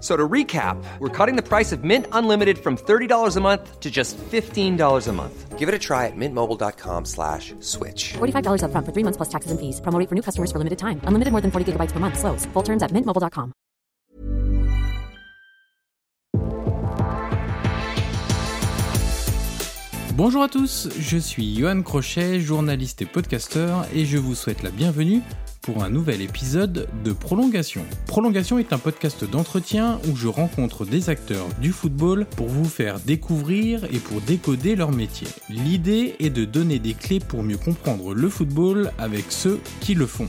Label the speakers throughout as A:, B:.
A: So to recap, we're cutting the price of Mint Unlimited from $30 a month to just $15 a month. Give it a try at mintmobile.com slash switch.
B: $45 upfront for three months plus taxes and fees. Promo for new customers for limited time. Unlimited more than 40 gigabytes per month. Slows. Full terms at mintmobile.com.
C: Bonjour à tous, je suis Johan Crochet, journaliste et podcasteur, et je vous souhaite la bienvenue pour un nouvel épisode de Prolongation. Prolongation est un podcast d'entretien où je rencontre des acteurs du football pour vous faire découvrir et pour décoder leur métier. L'idée est de donner des clés pour mieux comprendre le football avec ceux qui le font.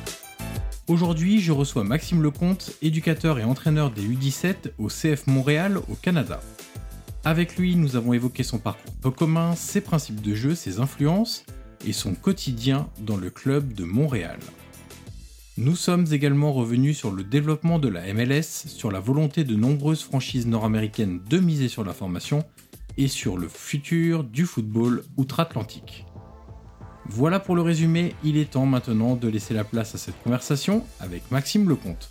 C: Aujourd'hui, je reçois Maxime Lecomte, éducateur et entraîneur des U17 au CF Montréal au Canada. Avec lui, nous avons évoqué son parcours peu commun, ses principes de jeu, ses influences et son quotidien dans le club de Montréal. Nous sommes également revenus sur le développement de la MLS, sur la volonté de nombreuses franchises nord-américaines de miser sur la formation et sur le futur du football outre-Atlantique. Voilà pour le résumé, il est temps maintenant de laisser la place à cette conversation avec Maxime Lecomte.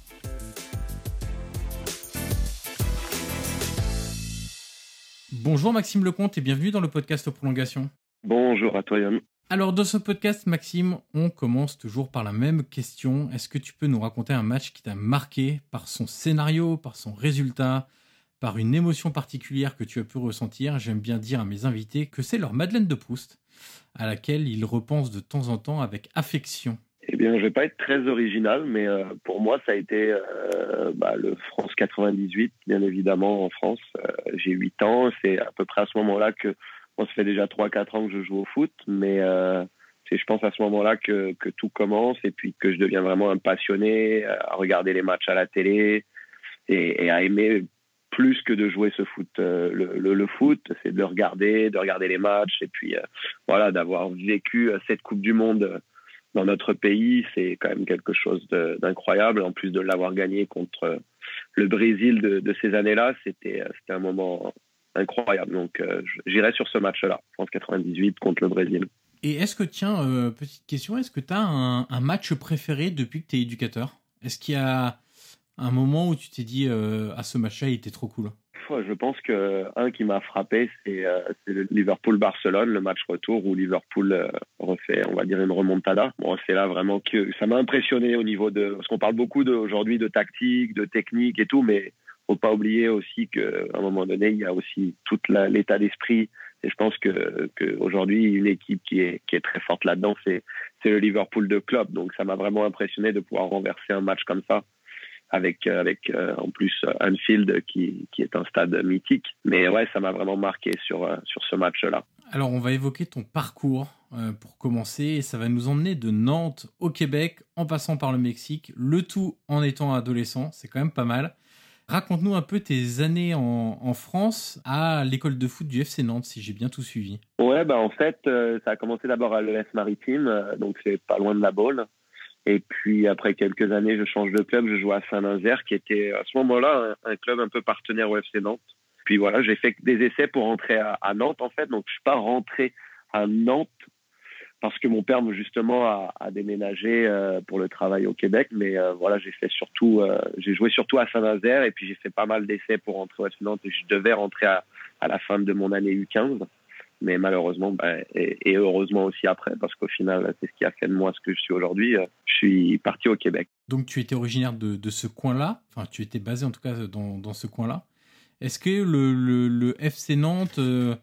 C: Bonjour Maxime Lecomte et bienvenue dans le podcast Prolongation.
D: Bonjour à toi Yann.
C: Alors dans ce podcast Maxime, on commence toujours par la même question. Est-ce que tu peux nous raconter un match qui t'a marqué par son scénario, par son résultat, par une émotion particulière que tu as pu ressentir J'aime bien dire à mes invités que c'est leur Madeleine de Proust à laquelle ils repensent de temps en temps avec affection
D: Eh bien, je vais pas être très original, mais euh, pour moi, ça a été euh, bah, le France 98, bien évidemment, en France. Euh, j'ai 8 ans, c'est à peu près à ce moment-là que, bon, ça fait déjà 3-4 ans que je joue au foot, mais c'est, je pense, à ce moment-là que, tout commence et puis que je deviens vraiment un passionné à regarder les matchs à la télé et à aimer plus que de jouer ce foot. Euh, le, foot, c'est de le regarder, de regarder les matchs, et puis euh, voilà, d'avoir vécu euh, cette Coupe du Monde dans notre pays, c'est quand même quelque chose d'incroyable. En plus de l'avoir gagné contre le Brésil de, de ces années-là, c'était un moment incroyable. Donc j'irai sur ce match-là, France 98 contre le Brésil.
C: Et est-ce que, tiens, petite question, est-ce que tu as un, un match préféré depuis que tu es éducateur? Est-ce qu'il y a un moment où tu t'es dit euh, à ce match-là, il était trop cool
D: Je pense que un qui m'a frappé, c'est euh, le Liverpool-Barcelone, le match retour où Liverpool euh, refait, on va dire, une remontada. Bon, c'est là vraiment que ça m'a impressionné au niveau de parce qu'on parle beaucoup aujourd'hui de tactique, de technique et tout, mais faut pas oublier aussi qu'à un moment donné, il y a aussi tout l'état d'esprit. Et je pense que aujourd'hui, une équipe qui est, qui est très forte là-dedans, c'est le Liverpool de club. Donc ça m'a vraiment impressionné de pouvoir renverser un match comme ça avec euh, avec euh, en plus Anfield qui, qui est un stade mythique. Mais ouais, ça m'a vraiment marqué sur euh, sur ce match-là.
C: Alors on va évoquer ton parcours pour commencer ça va nous emmener de Nantes au Québec en passant par le Mexique, le tout en étant adolescent, c'est quand même pas mal. Raconte-nous un peu tes années en, en France à l'école de foot du FC Nantes, si j'ai bien tout suivi.
D: Ouais, bah en fait, ça a commencé d'abord à l'ES Maritime, donc c'est pas loin de la Baule. Et puis après quelques années, je change de club, je joue à Saint-Nazaire, qui était à ce moment-là un, club un peu partenaire au FC Nantes. Puis voilà, j'ai fait des essais pour rentrer à, Nantes en fait, donc je suis pas rentré à Nantes parce que mon père justement a, a déménagé euh, pour le travail au Québec. Mais euh, voilà, j'ai fait surtout, euh, j'ai joué surtout à Saint-Nazaire et puis j'ai fait pas mal d'essais pour rentrer au West Nantes et je devais rentrer à, à, la fin de mon année U15. Mais malheureusement, bah, et, heureusement aussi après, parce qu'au final, c'est ce qui a fait de moi ce que je suis aujourd'hui. Je suis parti au Québec.
C: Donc tu étais originaire de, ce coin-là, enfin tu étais basé en tout cas dans, ce coin-là. Est-ce que le, FC Nantes euh,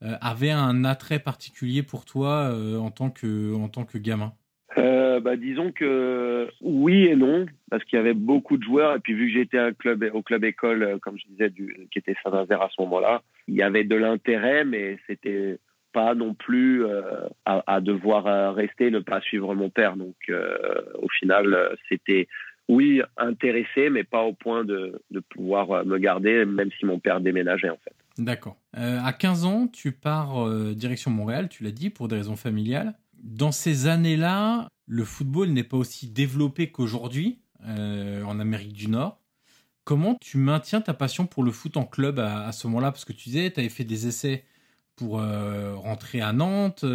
C: avait un attrait particulier pour toi euh, en, tant que, en tant que gamin?
D: Euh, bah, disons que oui et non, parce qu'il y avait beaucoup de joueurs. Et puis vu que j'étais au club école, comme je disais, qui était Saint-Nazaire à ce moment-là, il y avait de l'intérêt, mais c'était pas non plus euh, à, devoir rester, ne pas suivre mon père. Donc euh, au final, c'était oui, intéressé, mais pas au point de, pouvoir me garder, même si mon père déménageait en fait.
C: D'accord. Euh, à 15 ans, tu pars euh, direction Montréal, tu l'as dit, pour des raisons familiales. Dans ces années-là, le football n'est pas aussi développé qu'aujourd'hui euh, en Amérique du Nord. Comment tu maintiens ta passion pour le foot en club à, ce moment-là? Parce que tu disais, tu avais fait des essais pour rentrer à Nantes,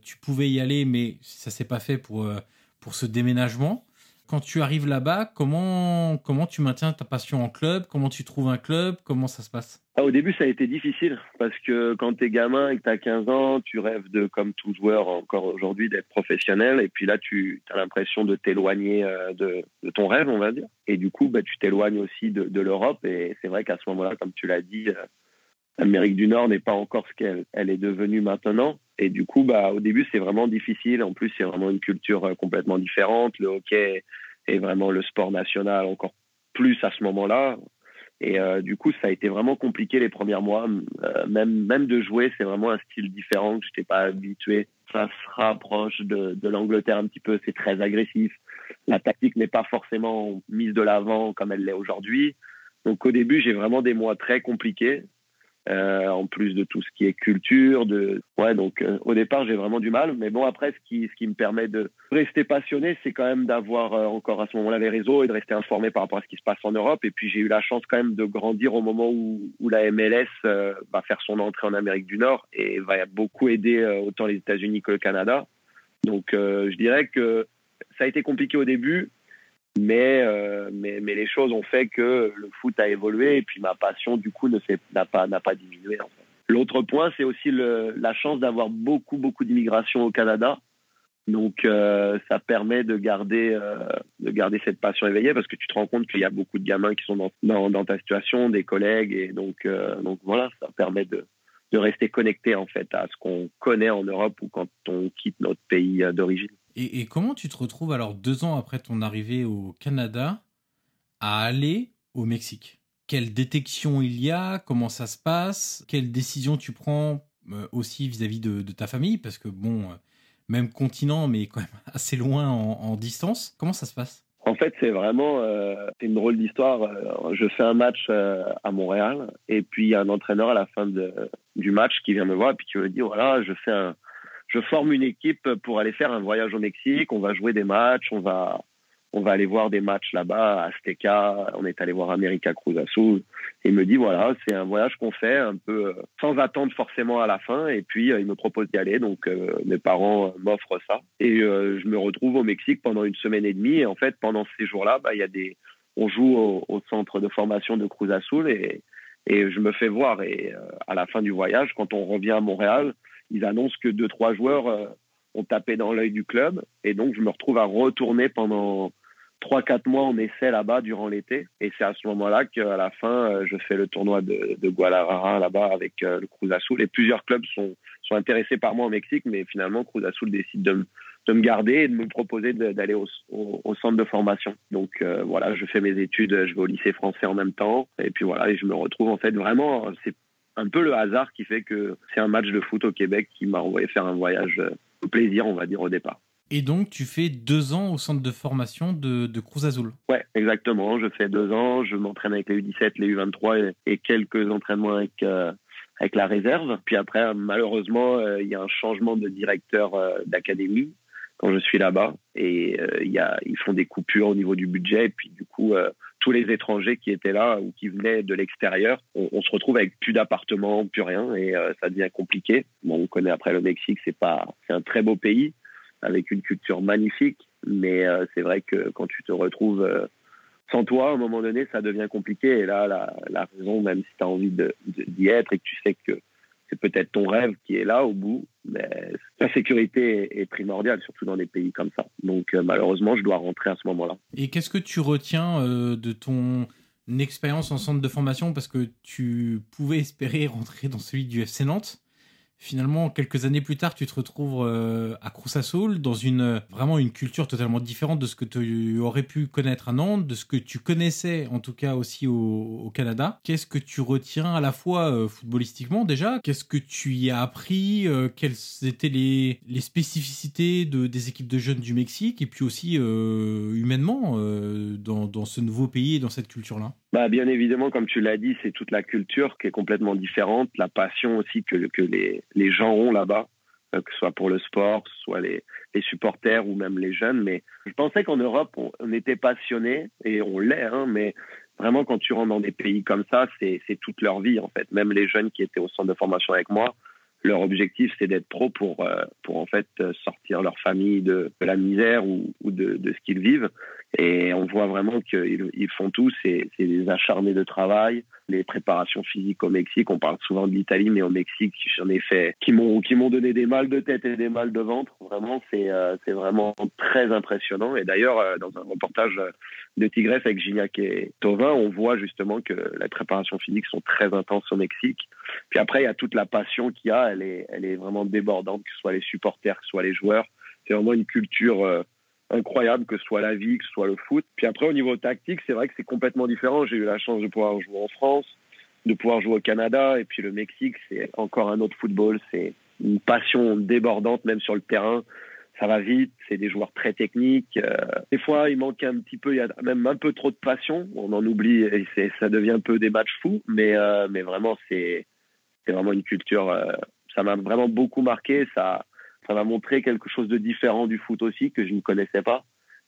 C: tu pouvais y aller, mais ça s'est pas fait pour, pour ce déménagement quand tu arrives là-bas, comment, comment tu maintiens ta passion en club? Comment tu trouves un club? Comment ça se passe?
D: Ah, Au début, ça a été difficile parce que quand tu es gamin et que tu as 15 ans, tu rêves de, comme tout joueur encore aujourd'hui, d'être professionnel. Et puis là, tu as l'impression de t'éloigner de, de, ton rêve, on va dire. Et du coup, bah, tu t'éloignes aussi de, l'Europe. Et c'est vrai qu'à ce moment-là, comme tu l'as dit, l'Amérique du Nord n'est pas encore ce qu'elle elle est devenue maintenant. Et du coup, bah, au début, c'est vraiment difficile. En plus, c'est vraiment une culture complètement différente. Le hockey est vraiment le sport national encore plus à ce moment-là. Et euh, du coup, ça a été vraiment compliqué les premiers mois. Euh, même, même de jouer, c'est vraiment un style différent que je n'étais pas habitué. Ça se rapproche de l'Angleterre un petit peu. C'est très agressif. La tactique n'est pas forcément mise de l'avant comme elle l'est aujourd'hui. Donc au début, j'ai vraiment des mois très compliqués. Euh, en plus de tout ce qui est culture. De... Ouais, donc euh, au départ, j'ai vraiment du mal. Mais bon, après, ce qui, me permet de rester passionné, c'est quand même d'avoir euh, encore à ce moment-là les réseaux et de rester informé par rapport à ce qui se passe en Europe. Et puis, j'ai eu la chance quand même de grandir au moment où, la MLS va faire son entrée en Amérique du Nord et va beaucoup aider autant les États-Unis que le Canada. Donc, je dirais que ça a été compliqué au début, mais, euh, mais, mais, les choses ont fait que le foot a évolué et puis ma passion, du coup, n'a pas, pas diminué. L'autre point, c'est aussi la chance d'avoir beaucoup, beaucoup d'immigration au Canada. Donc, euh, ça permet de garder, euh, de garder cette passion éveillée parce que tu te rends compte qu'il y a beaucoup de gamins qui sont dans, dans, dans ta situation, des collègues. Et donc, donc voilà, ça permet de, de rester connecté en fait à ce qu'on connaît en Europe ou quand on quitte notre pays d'origine.
C: Et, comment tu te retrouves alors deux ans après ton arrivée au Canada à aller au Mexique? Quelle détection il y a? Comment ça se passe? Quelle décision tu prends euh, aussi vis-à-vis -vis de, ta famille? Parce que bon, euh, même continent, mais quand même assez loin en, distance. Comment ça se passe?
D: En fait, c'est vraiment euh, une drôle d'histoire. Je fais un match à Montréal et puis il y a un entraîneur à la fin du match qui vient me voir et puis qui me dit voilà, je fais un, je forme une équipe pour aller faire un voyage au Mexique. On va jouer des matchs, on va, on va aller voir des matchs là-bas, à Azteca. On est allé voir América Cruz Azul. Il me dit voilà, c'est un voyage qu'on fait un peu euh, sans attendre forcément à la fin. Et puis euh, il me propose d'y aller. Donc euh, mes parents m'offrent ça. Et je me retrouve au Mexique pendant une semaine et demie. Et en fait, pendant ces jours-là, bah, il y a des, on joue au, au, centre de formation de Cruz Azul et, et je me fais voir. Et à la fin du voyage, quand on revient à Montréal, ils annoncent que deux, trois joueurs euh, ont tapé dans l'œil du club. Et donc, je me retrouve à retourner pendant trois, quatre mois en essai là-bas durant l'été. Et c'est à ce moment-là qu'à la fin, euh, je fais le tournoi de, de Guadalajara là-bas avec euh, le Cruz Azul. Et plusieurs clubs sont, intéressés par moi au Mexique, mais finalement, Cruz Azul décide de, me garder et de me proposer d'aller au, centre de formation. Donc voilà, je fais mes études, je vais au lycée français en même temps. Et puis voilà, et je me retrouve en fait vraiment, un peu le hasard qui fait que c'est un match de foot au Québec qui m'a envoyé faire un voyage au plaisir, on va dire, au départ.
C: Et donc, tu fais deux ans au centre de formation de, de Cruz Azul
D: Ouais, exactement. Je fais deux ans. Je m'entraîne avec les U17, les U23 et, et quelques entraînements avec, euh, avec la réserve. Puis après, malheureusement, euh, il y a un changement de directeur euh, d'académie quand je suis là-bas. Et il y a, ils font des coupures au niveau du budget. Et puis, du coup, tous les étrangers qui étaient là ou qui venaient de l'extérieur, on, se retrouve avec plus d'appartements, plus rien, et euh, ça devient compliqué. Bon, on connaît après le Mexique, c'est pas, c'est un très beau pays, avec une culture magnifique. Mais c'est vrai que quand tu te retrouves sans toi, à un moment donné, ça devient compliqué. Et là, la raison, même si tu as envie d'y être et que tu sais que c'est peut-être ton rêve qui est là au bout, mais la sécurité est, primordiale, surtout dans des pays comme ça. Donc euh, malheureusement, je dois rentrer à ce moment-là.
C: Et qu'est-ce que tu retiens euh, de ton expérience en centre de formation? Parce que tu pouvais espérer rentrer dans celui du FC Nantes finalement, quelques années plus tard, tu te retrouves euh, à Crous dans une vraiment une culture totalement différente de ce que tu aurais pu connaître à Nantes, de ce que tu connaissais en tout cas aussi au, Canada. Qu'est-ce que tu retiens à la fois euh, footballistiquement déjà? Qu'est-ce que tu y as appris euh, Quelles étaient les, spécificités de, des équipes de jeunes du Mexique et puis aussi humainement dans, ce nouveau pays et dans cette culture-là?
D: Bah, bien évidemment, comme tu l'as dit, c'est toute la culture qui est complètement différente, la passion aussi que les, les gens ont là-bas, euh, que ce soit pour le sport, soit les, supporters ou même les jeunes. Mais je pensais qu'en Europe, on, était passionné, et on l'est, hein, mais vraiment, quand tu rentres dans des pays comme ça, c'est toute leur vie, en fait. Même les jeunes qui étaient au centre de formation avec moi, leur objectif, c'est d'être pro pour, euh, pour en fait sortir leur famille de, de la misère ou, ou de, de, ce qu'ils vivent. Et on voit vraiment qu'ils ils font tout, c'est des acharnés de travail, les préparations physiques au Mexique. On parle souvent de l'Italie, mais au Mexique, j'en ai fait qui m'ont qui m'ont donné des mal de tête et des mal de ventre. Vraiment, c'est euh, c'est vraiment très impressionnant. Et d'ailleurs, euh, dans un reportage de Tigresse avec Gignac et Tovin, on voit justement que les préparations physiques sont très intenses au Mexique. Puis après, il y a toute la passion qu'il y a. Elle est vraiment débordante, que ce soit les supporters, que ce soit les joueurs. C'est vraiment une culture euh, incroyable, que ce soit la vie, que ce soit le foot. Puis après, au niveau tactique, c'est vrai que c'est complètement différent. J'ai eu la chance de pouvoir jouer en France, de pouvoir jouer au Canada, et puis le Mexique, c'est encore un autre football. C'est une passion débordante, même sur le terrain. Ça va vite, c'est des joueurs très techniques. Euh, des fois, il manque un petit peu, il y a même un peu trop de passion. On en oublie et ça devient un peu des matchs fous. Mais, euh, mais vraiment, c'est vraiment une culture. Euh, ça m'a vraiment beaucoup marqué. Ça, ça m'a montré quelque chose de différent du foot aussi que je ne connaissais pas.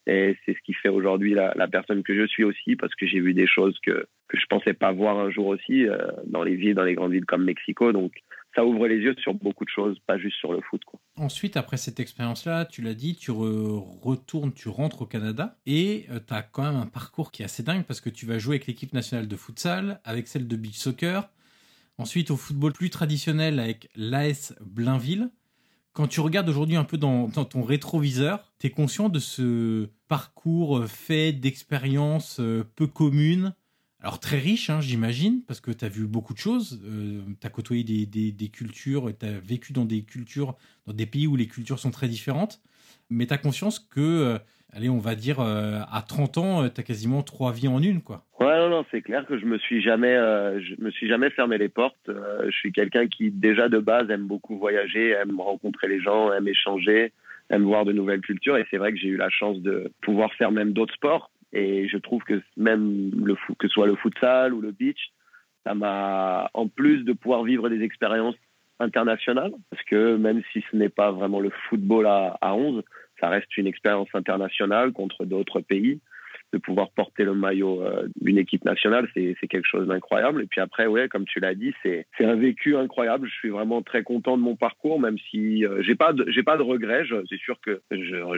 D: Et c'est ce qui fait aujourd'hui la, personne que je suis aussi, parce que j'ai vu des choses que, que je pensais pas voir un jour aussi euh, dans les villes, dans les grandes villes comme Mexico. Donc ça ouvre les yeux sur beaucoup de choses, pas juste sur le foot.
C: Ensuite, après cette expérience-là, tu l'as dit, tu retournes, tu rentres au Canada et euh, tu as quand même un parcours qui est assez dingue parce que tu vas jouer avec l'équipe nationale de futsal, avec celle de beach soccer, ensuite au football plus traditionnel avec l'AS Blainville. Quand tu regardes aujourd'hui un peu dans, ton rétroviseur, tu es conscient de ce parcours euh, fait d'expériences euh, peu communes, alors très riche, hein, j'imagine, parce que tu as vu beaucoup de choses, euh, tu as côtoyé des, des cultures, tu as vécu dans des cultures, dans des pays où les cultures sont très différentes, mais tu as conscience que allez, on va dire, euh, à 30 ans, euh, tu as quasiment trois vies en une, quoi.
D: Ouais, non, non, c'est clair que je me suis jamais, euh, je me suis jamais fermé les portes. je suis quelqu'un qui, déjà de base, aime beaucoup voyager, aime rencontrer les gens, aime échanger, aime voir de nouvelles cultures. Et c'est vrai que j'ai eu la chance de pouvoir faire même d'autres sports. Et je trouve que même le que soit le futsal ou le beach, ça m'a, en plus de pouvoir vivre des expériences internationales, parce que même si ce n'est pas vraiment le football à, à 11, ça reste une expérience internationale contre d'autres pays. De pouvoir porter le maillot euh, d'une équipe nationale, c'est quelque chose d'incroyable. Et puis après, ouais, comme tu l'as dit, c'est un vécu incroyable. Je suis vraiment très content de mon parcours, même si euh, j'ai pas pas de regrets. C'est sûr que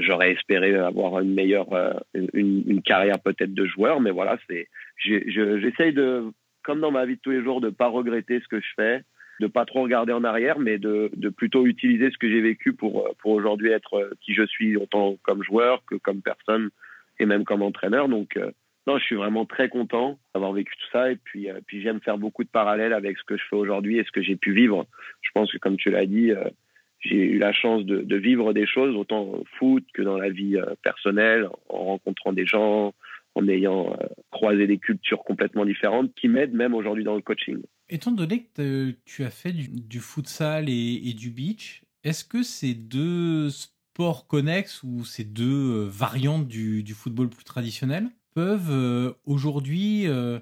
D: j'aurais espéré avoir une meilleure euh, une, carrière peut-être de joueur, mais voilà, c'est j'essaye de comme dans ma vie de tous les jours de pas regretter ce que je fais de pas trop regarder en arrière, mais de, plutôt utiliser ce que j'ai vécu pour, pour aujourd'hui être qui je suis autant comme joueur que comme personne et même comme entraîneur. Donc, euh, non, je suis vraiment très content d'avoir vécu tout ça et puis, euh, puis j'aime faire beaucoup de parallèles avec ce que je fais aujourd'hui et ce que j'ai pu vivre. Je pense que comme tu l'as dit, euh, j'ai eu la chance de, de, vivre des choses autant au foot que dans la vie personnelle, en rencontrant des gens, en ayant croisé des cultures complètement différentes qui m'aident même aujourd'hui dans le coaching.
C: Étant donné que tu as fait du, futsal et, du beach, est-ce que ces deux sports connexes ou ces deux euh, variantes du, football plus traditionnel peuvent euh, aujourd'hui euh,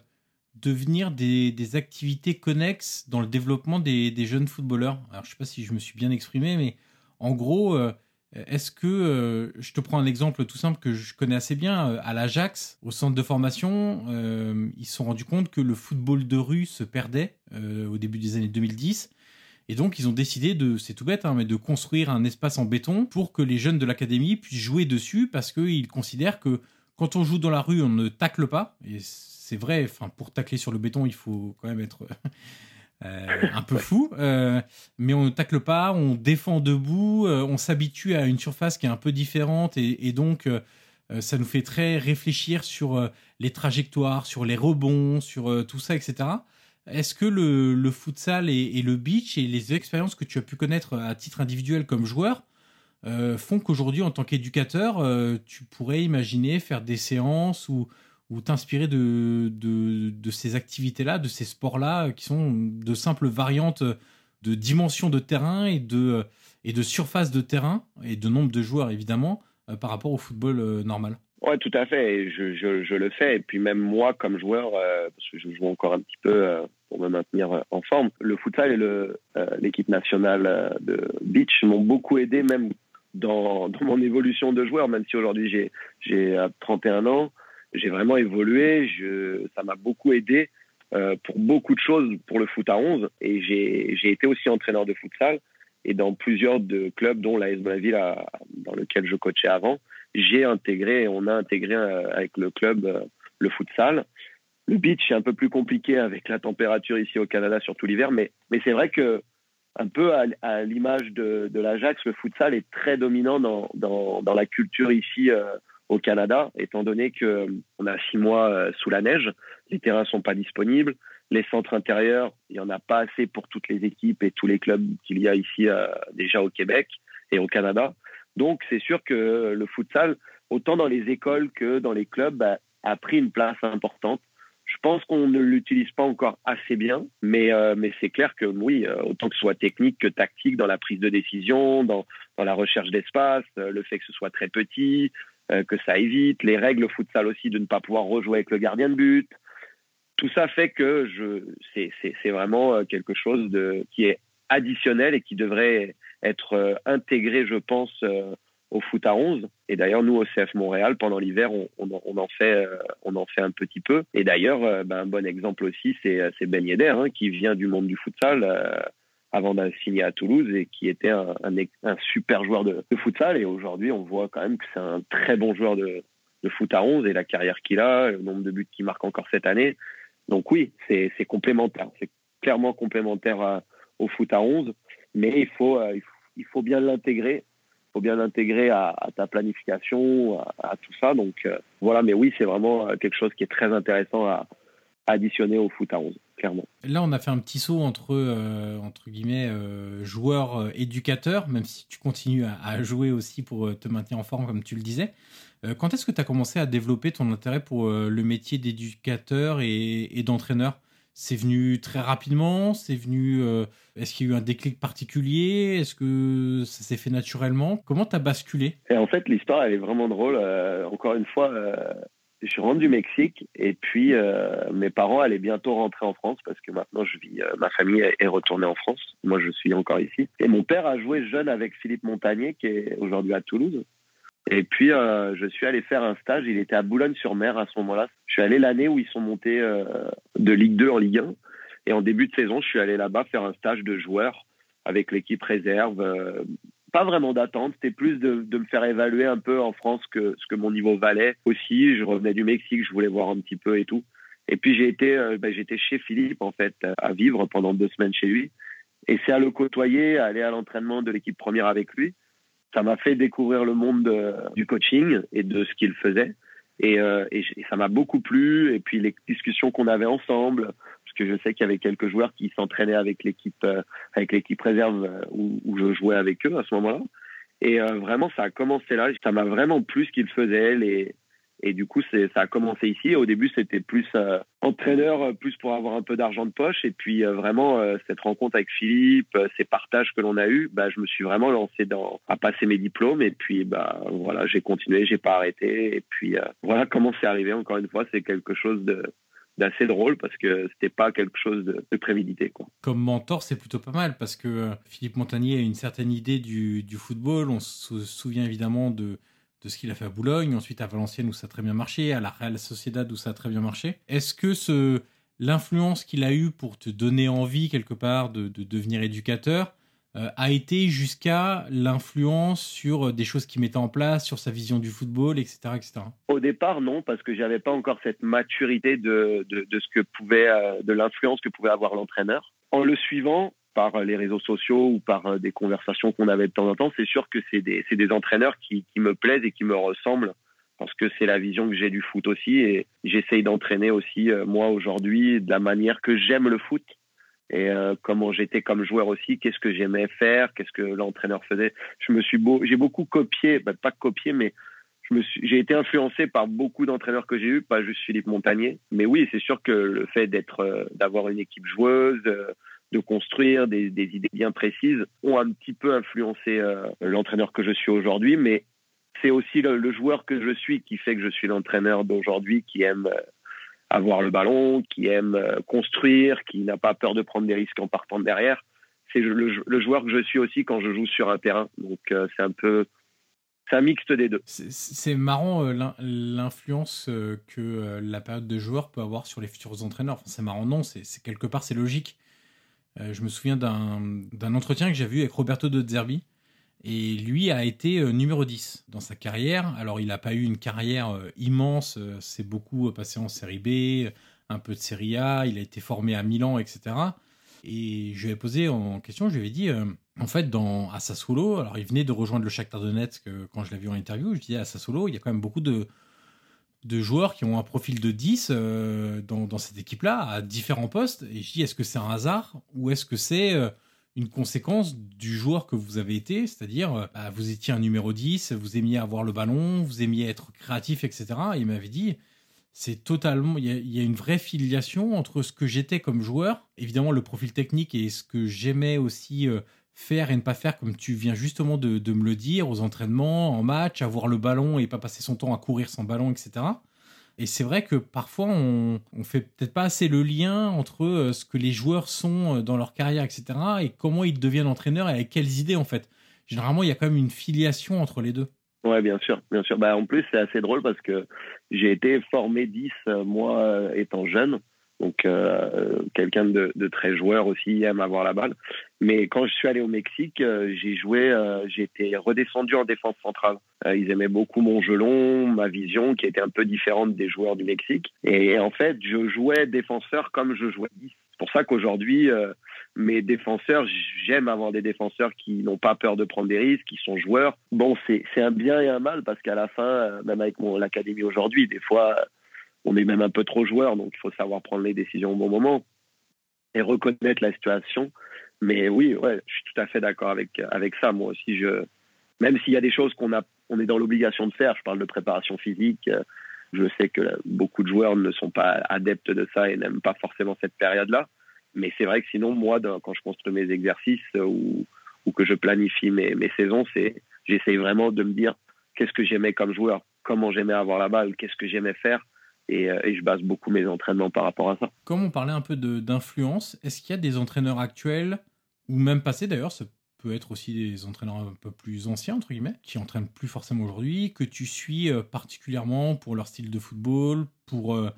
C: devenir des, activités connexes dans le développement des, jeunes footballeurs? Alors, je ne sais pas si je me suis bien exprimé, mais en gros, est-ce que, euh, je te prends un exemple tout simple que je connais assez bien, euh, à l'Ajax, au centre de formation, euh, ils se sont rendus compte que le football de rue se perdait au début des années 2010. Et donc, ils ont décidé de, c'est tout bête, hein, mais de construire un espace en béton pour que les jeunes de l'académie puissent jouer dessus parce qu'ils considèrent que quand on joue dans la rue, on ne tacle pas. Et c'est vrai, pour tacler sur le béton, il faut quand même être euh, un peu fou. Euh, mais on ne tacle pas, on défend debout, euh, on s'habitue à une surface qui est un peu différente et, donc ça nous fait très réfléchir sur les trajectoires, sur les rebonds, sur tout ça, etc. Est-ce que le, futsal et, le beach et les expériences que tu as pu connaître à titre individuel comme joueur font qu'aujourd'hui, en tant qu'éducateur, tu pourrais imaginer faire des séances ou, ou t'inspirer de, de, ces activités-là, de ces sports-là, qui sont de simples variantes de dimension de terrain et de, et de surface de terrain, et de nombre de joueurs évidemment, euh, par rapport au football euh, normal.
D: Ouais, tout à fait. je, je, le fais. Et puis même moi, comme joueur, euh, parce que je joue encore un petit peu pour me maintenir en forme, le futsal et l'équipe nationale de beach m'ont beaucoup aidé, même dans, dans, mon évolution de joueur, même si aujourd'hui j'ai 31 ans j'ai vraiment évolué. Je, ça m'a beaucoup aidé euh, pour beaucoup de choses pour le foot à 11. Et j'ai été aussi entraîneur de futsal. Et dans plusieurs de clubs, dont l'AS Bonneville, dans lequel je coachais avant, j'ai intégré, on a intégré euh, avec le club euh, le futsal. Le beach est un peu plus compliqué avec la température ici au Canada, surtout l'hiver. Mais, mais c'est vrai que un peu à, à l'image de, de l'Ajax, le futsal est très dominant dans, dans, dans la culture ici euh, au Canada, étant donné qu'on euh, a six mois euh, sous la neige, les terrains sont pas disponibles, les centres intérieurs, il y en a pas assez pour toutes les équipes et tous les clubs qu'il y a ici euh, déjà au Québec et au Canada. Donc c'est sûr que le futsal, autant dans les écoles que dans les clubs, bah, a pris une place importante. Je pense qu'on ne l'utilise pas encore assez bien, mais, mais c'est clair que oui, autant que ce soit technique que tactique dans la prise de décision, dans, dans la recherche d'espace, le fait que ce soit très petit, euh, que ça évite, les règles futsal aussi de ne pas pouvoir rejouer avec le gardien de but. Tout ça fait que c'est, vraiment euh, quelque chose qui est additionnel et qui devrait être euh, intégré, je pense, au foot à 11. Et d'ailleurs, nous, au CF Montréal, pendant l'hiver, on, en fait, un petit peu. Et d'ailleurs, ben, un bon exemple aussi, c'est, Ben Yedder, hein, qui vient du monde du futsal avant de signer à Toulouse et qui était un, un, super joueur de, de, futsal. Et aujourd'hui, on voit quand même que c'est un très bon joueur de, de foot à 11 et la carrière qu'il a, le nombre de buts qu'il marque encore cette année. Donc oui, c'est complémentaire. C'est clairement complémentaire au foot à 11, mais il faut, euh, il faut bien l'intégrer. Il faut bien l'intégrer à, à, ta planification, à, tout ça. Donc euh, voilà, mais oui, c'est vraiment euh, quelque chose qui est très intéressant à, additionner au foot à 11, clairement.
C: Là, on a fait un petit saut entre, euh, entre guillemets, euh, joueurs euh, même si tu continues à, jouer aussi pour te maintenir en forme, comme tu le disais. quand est-ce que tu as commencé à développer ton intérêt pour le métier d'éducateur et, et d'entraîneur? C'est venu très rapidement? C'est venu. Est-ce qu'il y a eu un déclic particulier? Est-ce que ça s'est fait naturellement? Comment tu as basculé?
D: Et En fait, l'histoire, elle est vraiment drôle. encore une fois, je suis rendu du Mexique et puis euh, mes parents allaient bientôt rentrer en France parce que maintenant je vis, euh, ma famille est retournée en France. Moi, je suis encore ici. Et mon père a joué jeune avec Philippe Montagnier qui est aujourd'hui à Toulouse. Et puis euh, je suis allé faire un stage. Il était à Boulogne-sur-Mer à ce moment-là. Je suis allé l'année où ils sont montés de Ligue 2 en Ligue 1. Et en début de saison, je suis allé là-bas faire un stage de joueur avec l'équipe réserve pas vraiment d'attente, c'était plus de, me faire évaluer un peu en France que ce que mon niveau valait aussi. Je revenais du Mexique, je voulais voir un petit peu et tout. Et puis j'ai été, euh, ben, j'étais chez Philippe en fait à vivre pendant deux semaines chez lui. Et c'est à le côtoyer, à aller à l'entraînement de l'équipe première avec lui. Ça m'a fait découvrir le monde du coaching et de ce qu'il faisait. Euh, et, ça m'a beaucoup plu. Et puis les discussions qu'on avait ensemble, parce que je sais qu'il y avait quelques joueurs qui s'entraînaient avec l'équipe euh, avec l'équipe réserve euh, où, je jouais avec eux à ce moment-là. Et euh, vraiment, ça a commencé là. Ça m'a vraiment plu ce qu'ils faisaient. Et du coup, ça a commencé ici. Au début, c'était plus entraîneur, plus pour avoir un peu d'argent de poche. Et puis, vraiment, cette rencontre avec Philippe, ces partages que l'on a eus, bah, je me suis vraiment lancé dans, à passer mes diplômes. Et puis, bah, voilà, j'ai continué, j'ai pas arrêté. Et puis, voilà comment c'est arrivé. Encore une fois, c'est quelque chose de, d'assez drôle parce que c'était pas quelque chose de, prémédité. Quoi.
C: Comme mentor, c'est plutôt pas mal parce que euh, Philippe Montagnier a une certaine idée du, football. On se souvient évidemment de, de ce qu'il a fait à Boulogne, ensuite à Valenciennes où ça a très bien marché, à la Real Sociedad où ça a très bien marché. Est-ce que ce, l'influence qu'il a eue pour te donner envie quelque part de, devenir éducateur a été jusqu'à l'influence sur des choses qu'il mettait en place, sur sa vision du football, etc. etc.
D: Au départ, non, parce que j'avais pas encore cette maturité de, de, ce que pouvait, euh, de l'influence que pouvait avoir l'entraîneur. En le suivant, par les réseaux sociaux ou par euh, des conversations qu'on avait de temps en temps, c'est sûr que c'est des, des, entraîneurs qui, qui, me plaisent et qui me ressemblent parce que c'est la vision que j'ai du foot aussi et j'essaye d'entraîner aussi euh, moi aujourd'hui de la manière que j'aime le foot et euh, comment j'étais comme joueur aussi, qu'est-ce que j'aimais faire, qu'est-ce que l'entraîneur faisait. Je me suis j'ai beaucoup copié, bah, pas copié, mais je me suis, j'ai été influencé par beaucoup d'entraîneurs que j'ai eu, pas juste Philippe Montagnier. Mais oui, c'est sûr que le fait d'être, d'avoir une équipe joueuse, de construire des, idées bien précises ont un petit peu influencé euh, l'entraîneur que je suis aujourd'hui, mais c'est aussi le, joueur que je suis qui fait que je suis l'entraîneur d'aujourd'hui qui aime euh, avoir le ballon, qui aime euh, construire, qui n'a pas peur de prendre des risques en partant de derrière. C'est le, joueur que je suis aussi quand je joue sur un terrain. Donc c'est un peu un mixte des deux.
C: C'est marrant l'influence que la période de joueur peut avoir sur les futurs entraîneurs. Enfin, c'est marrant, non, c'est quelque part c'est logique. Euh, je me souviens d'un entretien que j'ai vu avec Roberto De Zerbi. Et lui a été euh, numéro 10 dans sa carrière. Alors, il n'a pas eu une carrière euh, immense. C'est beaucoup passé en série B, un peu de série A. Il a été formé à Milan, etc. Et je lui ai posé en question, je lui ai dit, en fait, dans, à alors il venait de rejoindre le Shakhtar Donetsk quand je l'ai vu en interview, je disais à Sassuolo, il y a quand même beaucoup de, de joueurs qui ont un profil de 10 euh, dans, cette équipe-là, à différents postes. Et je dis, est-ce que c'est un hasard ou est-ce que c'est euh, une conséquence du joueur que vous avez été C'est-à-dire, euh, bah, vous étiez un numéro 10, vous aimiez avoir le ballon, vous aimiez être créatif, etc. Et il m'avait dit, c'est totalement, il y, a, une vraie filiation entre ce que j'étais comme joueur, évidemment le profil technique et ce que j'aimais aussi faire et ne pas faire, comme tu viens justement de, me le dire, aux entraînements, en match, avoir le ballon et pas passer son temps à courir sans ballon, etc. Et c'est vrai que parfois, on, on fait peut-être pas assez le lien entre euh, ce que les joueurs sont euh, dans leur carrière, etc., et comment ils deviennent entraîneurs et avec quelles idées, en fait. Généralement, il y a quand même une filiation entre les deux.
D: Ouais, bien sûr, bien sûr. Bah, en plus, c'est assez drôle parce que j'ai été formé 10, euh, moi, étant jeune. Donc euh, quelqu'un de, de, très joueur aussi aime avoir la balle. Mais quand je suis allé au Mexique, euh, j'ai joué, euh, été redescendu en défense centrale. Euh, ils aimaient beaucoup mon gelon, ma vision qui était un peu différente des joueurs du Mexique. Et en fait, je jouais défenseur comme je jouais 10. C'est pour ça qu'aujourd'hui, mes défenseurs, j'aime avoir des défenseurs qui n'ont pas peur de prendre des risques, qui sont joueurs. Bon, c'est un bien et un mal parce qu'à la fin, même avec mon l'académie aujourd'hui, des fois on est même un peu trop joueur, donc il faut savoir prendre les décisions au bon moment et reconnaître la situation. Mais oui, ouais, je suis tout à fait d'accord avec, avec ça. Moi aussi, je, même s'il y a des choses qu'on a, on est dans l'obligation de faire, je parle de préparation physique, je sais que beaucoup de joueurs ne sont pas adeptes de ça et n'aiment pas forcément cette période-là. Mais c'est vrai que sinon, moi, quand je construis mes exercices ou, ou que je planifie mes, mes saisons, c'est, j'essaye vraiment de me dire qu'est-ce que j'aimais comme joueur, comment j'aimais avoir la balle, qu'est-ce que j'aimais faire euh, et, je base beaucoup mes entraînements par rapport à ça.
C: Comme on parlait un peu d'influence, est-ce qu'il y a des entraîneurs actuels, ou même passés d'ailleurs, ça peut être aussi des entraîneurs un peu plus anciens, entre guillemets, qui entraînent plus forcément aujourd'hui, que tu suis euh, particulièrement pour leur style de football, pour euh,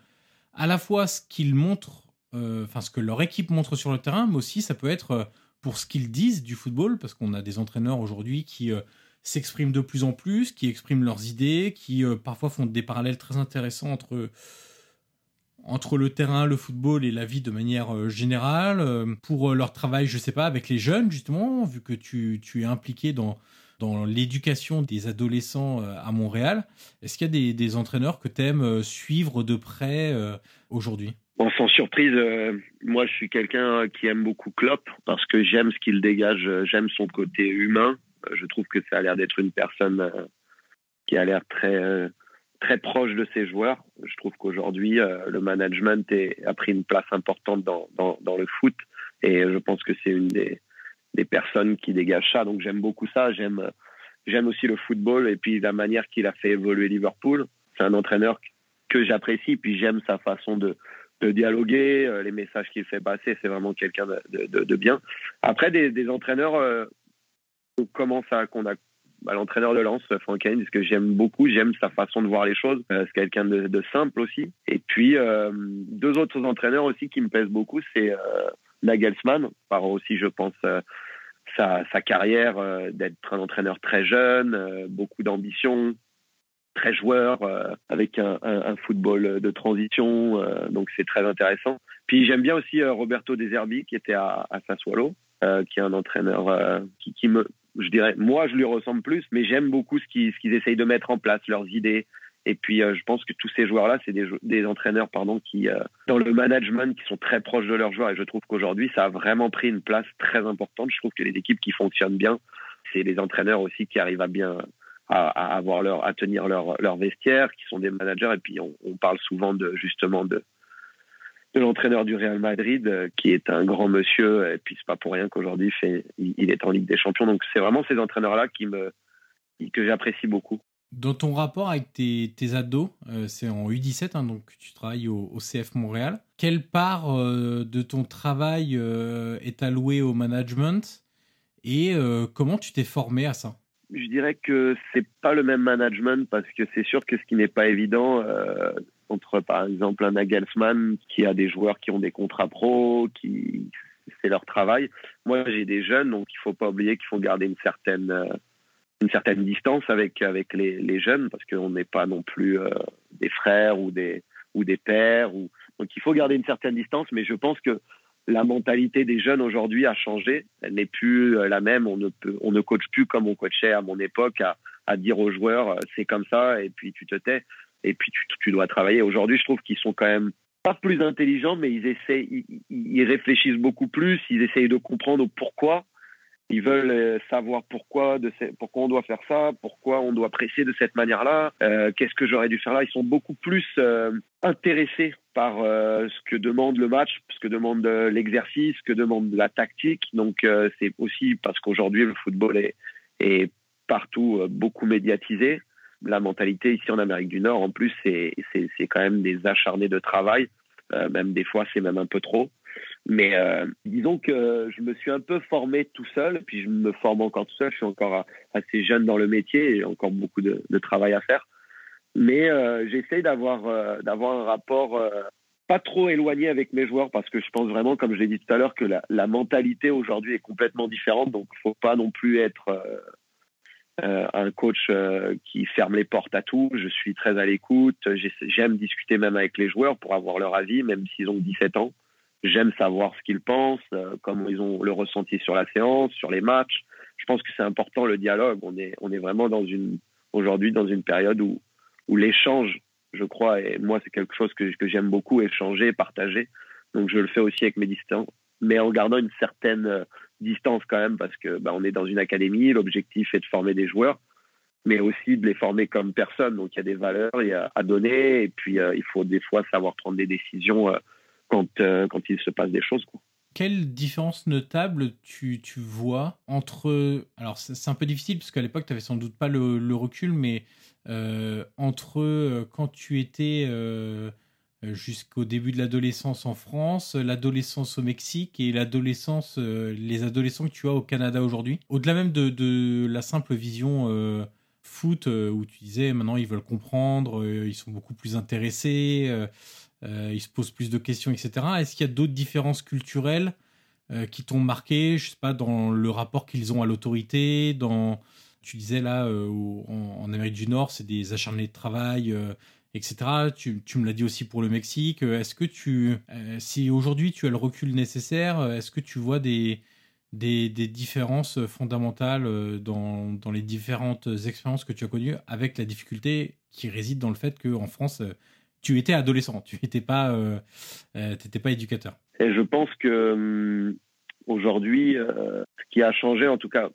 C: à la fois ce qu'ils montrent, enfin ce que leur équipe montre sur le terrain, mais aussi ça peut être pour ce qu'ils disent du football, parce qu'on a des entraîneurs aujourd'hui qui s'expriment de plus en plus, qui expriment leurs idées, qui euh, parfois font des parallèles très intéressants entre, entre le terrain, le football et la vie de manière euh, générale, euh, pour leur travail, je sais pas, avec les jeunes justement, vu que tu, tu es impliqué dans, dans l'éducation des adolescents à Montréal. Est-ce qu'il y a des, des, entraîneurs que tu aimes suivre de près aujourd'hui?
D: Sans surprise, moi je suis quelqu'un qui aime beaucoup Klopp parce que j'aime ce qu'il dégage, j'aime son côté humain, je trouve que ça a l'air d'être une personne euh, qui a l'air très euh, très proche de ses joueurs. Je trouve qu'aujourd'hui, euh, le management a pris une place importante dans, le foot et je pense que c'est une des, personnes qui dégage ça. Donc j'aime beaucoup ça. J'aime aussi le football et puis la manière qu'il a fait évoluer Liverpool. C'est un entraîneur que j'apprécie puis j'aime sa façon de, de dialoguer, les messages qu'il fait passer. C'est vraiment quelqu'un de, bien. Après, des entraîneurs commence à qu'on a bah, l'entraîneur de Franck Hain, parce que j'aime beaucoup, j'aime sa façon de voir les choses. c'est quelqu'un de, simple aussi. Et puis deux autres entraîneurs aussi qui me plaisent beaucoup, c'est Nagelsmann, par aussi je pense sa, sa, carrière d'être un entraîneur très jeune, beaucoup d'ambition, très joueur, euh, avec un, un, football de transition, euh, donc c'est très intéressant. Puis j'aime bien aussi euh, Roberto De Zerbi qui était à, à Sassuolo, qui est un entraîneur qui, qui, me, je dirais, moi je lui ressemble plus, mais j'aime beaucoup ce qu'ils, qu'ils essayent de mettre en place, leurs idées. Et puis je pense que tous ces joueurs-là, c'est des, entraîneurs pardon qui, dans le management, qui sont très proches de leurs joueurs. Et je trouve qu'aujourd'hui, ça a vraiment pris une place très importante. Je trouve que les équipes qui fonctionnent bien, c'est les entraîneurs aussi qui arrivent à bien à, avoir leur, à tenir leur, leur vestiaire, qui sont des managers. Et puis on, parle souvent de justement de, de l'entraîneur du Real Madrid, euh, qui est un grand monsieur. Et puis c'est pas pour rien qu'aujourd'hui fait, il, est en Ligue des Champions. Donc c'est vraiment ces entraîneurs-là qui me que j'apprécie beaucoup.
C: Dans ton rapport avec tes, tes ados, euh, c'est en U17, hein, donc tu travailles au, CF Montréal. Quelle part euh, de ton travail est allouée au management et comment tu t'es formé à ça?
D: Je dirais que c'est pas le même management parce que c'est sûr que ce qui n'est pas évident entre par exemple un Nagelsmann qui a des joueurs qui ont des contrats pro, qui c'est leur travail. Moi, j'ai des jeunes, donc il faut pas oublier qu'il faut garder une certaine euh, une certaine distance avec avec les, les jeunes parce qu'on n'est pas non plus euh, des frères ou des ou des pères ou donc il faut garder une certaine distance. Mais je pense que la mentalité des jeunes aujourd'hui a changé. Elle n'est plus euh, la même. On ne peut, on ne coach plus comme on coachait à mon époque à, à dire aux joueurs c'est comme ça et puis tu te tais et puis tu, dois travailler. Aujourd'hui, je trouve qu'ils sont quand même pas plus intelligents, mais ils essaient, ils, réfléchissent beaucoup plus. Ils essayent de comprendre pourquoi. Ils veulent euh, savoir pourquoi, pourquoi on doit faire ça, pourquoi on doit presser de cette manière-là, euh, qu'est-ce que j'aurais dû faire là. Ils sont beaucoup plus euh, intéressés par ce que demande le match, ce que demande l'exercice, ce que demande la tactique. Donc c'est aussi parce qu'aujourd'hui le football est partout beaucoup médiatisé. La mentalité ici en Amérique du Nord, en plus, c'est quand même des acharnés de travail. même des fois, c'est même un peu trop. Mais disons que je me suis un peu formé tout seul, puis je me forme encore tout seul. Je suis encore assez jeune dans le métier et encore beaucoup de, travail à faire. Mais euh, j'essaye d'avoir euh, d'avoir un rapport euh, pas trop éloigné avec mes joueurs parce que je pense vraiment, comme je l'ai dit tout à l'heure, que la, la mentalité aujourd'hui est complètement différente. Donc, il faut pas non plus être euh, un coach qui ferme les portes à tout. Je suis très à l'écoute. J'aime discuter même avec les joueurs pour avoir leur avis, même s'ils ont 17 ans. J'aime savoir ce qu'ils pensent, comment ils ont le ressenti sur la séance, sur les matchs. Je pense que c'est important le dialogue. On est, vraiment dans une aujourd'hui dans une période où l'échange, je crois, et moi c'est quelque chose que, j'aime beaucoup, échanger, partager. Donc je le fais aussi avec mes distances, mais en gardant une certaine euh, distance quand même, parce que bah, on est dans une académie, l'objectif est de former des joueurs, mais aussi de les former comme personnes. Donc il y a des valeurs y a à donner, et puis euh, il faut des fois savoir prendre des décisions euh, quand, quand il se passe des choses. Quoi.
C: Quelle différence notable tu, tu vois entre... Alors c'est un peu difficile, parce qu'à l'époque tu n'avais sans doute pas le, recul, mais entre quand tu étais jusqu'au début de l'adolescence en France, l'adolescence au Mexique et l'adolescence, les adolescents que tu as au Canada aujourd'hui. Au-delà même de, de, la simple vision foot où tu disais maintenant ils veulent comprendre, ils sont beaucoup plus intéressés, ils se posent plus de questions, etc. Est-ce qu'il y a d'autres différences culturelles qui t'ont marqué, je sais pas, dans le rapport qu'ils ont à l'autorité, dans tu disais là, euh, en, Amérique du Nord, c'est des acharnés de travail, euh, etc. Tu, me l'as dit aussi pour le Mexique. Euh, est-ce que tu, si aujourd'hui tu as le recul nécessaire, est-ce que tu vois des, des, différences fondamentales dans, dans, les différentes expériences que tu as connues avec la difficulté qui réside dans le fait qu'en France, tu étais adolescent, tu n'étais pas, pas éducateur?
D: Et je pense que hum, aujourd'hui, ce qui a changé, en tout cas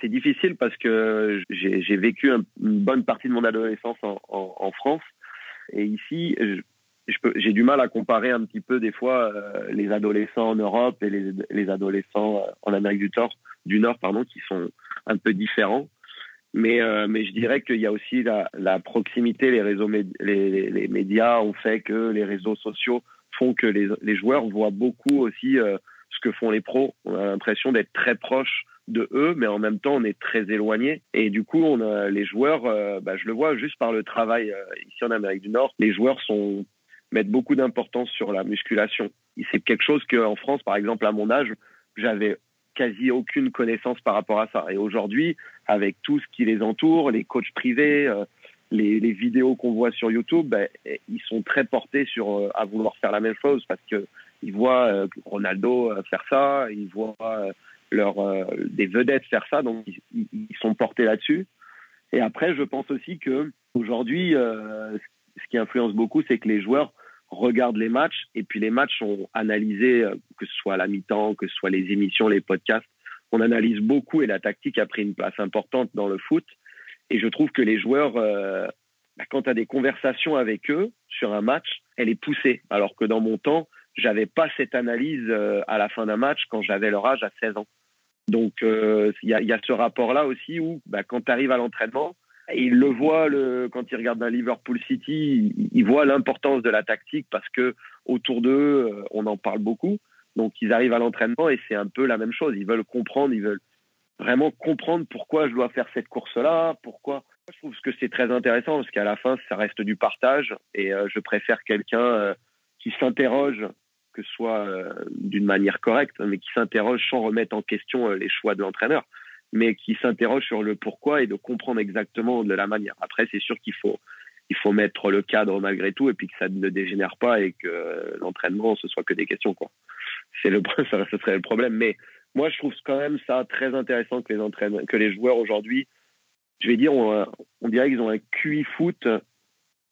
D: c'est difficile parce que j'ai vécu une bonne partie de mon adolescence en, en, en France. Et ici, j'ai du mal à comparer un petit peu des fois euh, les adolescents en Europe et les, les adolescents euh, en Amérique du Nord, du Nord pardon, qui sont un peu différents. Mais, euh, je dirais qu'il y a aussi la, proximité, les réseaux, les, médias ont fait que les réseaux sociaux font que les, joueurs voient beaucoup aussi ce que font les pros. On a l'impression d'être très proches de eux, mais en même temps, on est très éloigné. Et du coup, les joueurs, euh, bah, je le vois juste par le travail euh, ici en Amérique du Nord, les joueurs mettent beaucoup d'importance sur la musculation. C'est quelque chose qu'en France, par exemple, à mon âge, j'avais quasi aucune connaissance par rapport à ça. Et aujourd'hui, avec tout ce qui les entoure, les coachs privés, euh, les, les, vidéos qu'on voit sur YouTube, ben, ils sont très portés sur à vouloir faire la même chose parce que ils voient Ronaldo faire ça, ils voient leur, euh, des vedettes faire ça, donc ils, sont portés là-dessus. Et après, je pense aussi que aujourd'hui, euh, ce qui influence beaucoup, c'est que les joueurs regardent les matchs et puis les matchs sont analysés, euh, que ce soit à la mi-temps, que ce soit les émissions, les podcasts. On analyse beaucoup et la tactique a pris une place importante dans le foot. Et je trouve que les joueurs, euh, bah, quand tu as des conversations avec eux sur un match, elle est poussée. Alors que dans mon temps, j'avais pas cette analyse à la fin d'un match quand j'avais leur âge à 16 ans. Donc euh, il y, a, ce rapport-là aussi où bah, quand tu arrives à l'entraînement, il le voit le, quand il regarde un Liverpool City, il, il voit l'importance de la tactique parce que autour d'eux, euh, on en parle beaucoup. Donc ils arrivent à l'entraînement et c'est un peu la même chose. Ils veulent comprendre, ils veulent vraiment comprendre pourquoi je dois faire cette course-là, pourquoi. Je trouve que c'est très intéressant parce qu'à la fin, ça reste du partage et euh, je préfère quelqu'un euh, qui s'interroge que soit euh, d'une manière correcte, mais qui s'interroge sans remettre en question euh, les choix de l'entraîneur, mais qui s'interroge sur le pourquoi et de comprendre exactement de la manière. Après, c'est sûr qu'il faut, il faut mettre le cadre malgré tout et puis que ça ne dégénère pas et que l'entraînement, ce soit que des questions. C'est le, ça, ce serait le problème. Mais moi, je trouve quand même ça très intéressant que les, entraîneurs, que les joueurs aujourd'hui, je vais dire, on dirait qu'ils ont un QI foot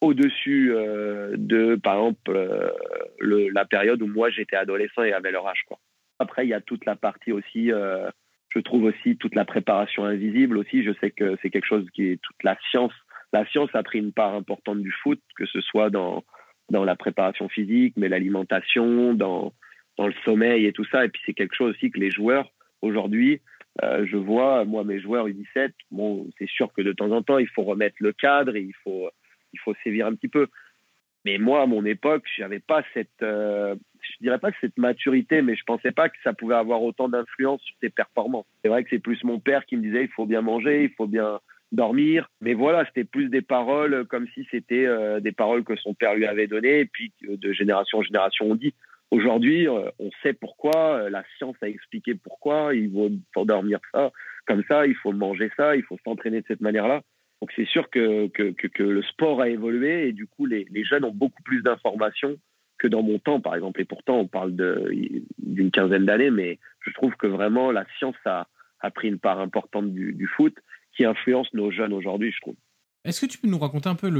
D: au-dessus euh, de, par exemple, euh, le, la période où moi j'étais adolescent et avait leur âge. Quoi. Après, il y a toute la partie aussi, euh, je trouve aussi toute la préparation invisible aussi. Je sais que c'est quelque chose qui est toute la science. La science a pris une part importante du foot, que ce soit dans, dans la préparation physique, mais l'alimentation, dans, dans le sommeil et tout ça. Et puis c'est quelque chose aussi que les joueurs, aujourd'hui, euh, je vois, moi, mes joueurs U17, bon, c'est sûr que de temps en temps, il faut remettre le cadre et il faut il faut sévir un petit peu. Mais moi, à mon époque, j'avais pas cette, euh, je dirais pas que cette maturité, mais je pensais pas que ça pouvait avoir autant d'influence sur tes performances. C'est vrai que c'est plus mon père qui me disait il faut bien manger, il faut bien dormir. Mais voilà, c'était plus des paroles comme si c'était euh, des paroles que son père lui avait données et puis de génération en génération on dit. Aujourd'hui, euh, on sait pourquoi, la science a expliqué pourquoi, il faut dormir ça, comme ça, il faut manger ça, il faut s'entraîner de cette manière-là. Donc c'est sûr que, que, le sport a évolué et du coup les, les jeunes ont beaucoup plus d'informations que dans mon temps par exemple. Et pourtant on parle d'une quinzaine d'années, mais je trouve que vraiment la science a, a pris une part importante du, foot qui influence nos jeunes aujourd'hui, je trouve.
C: Est-ce que tu peux nous raconter un peu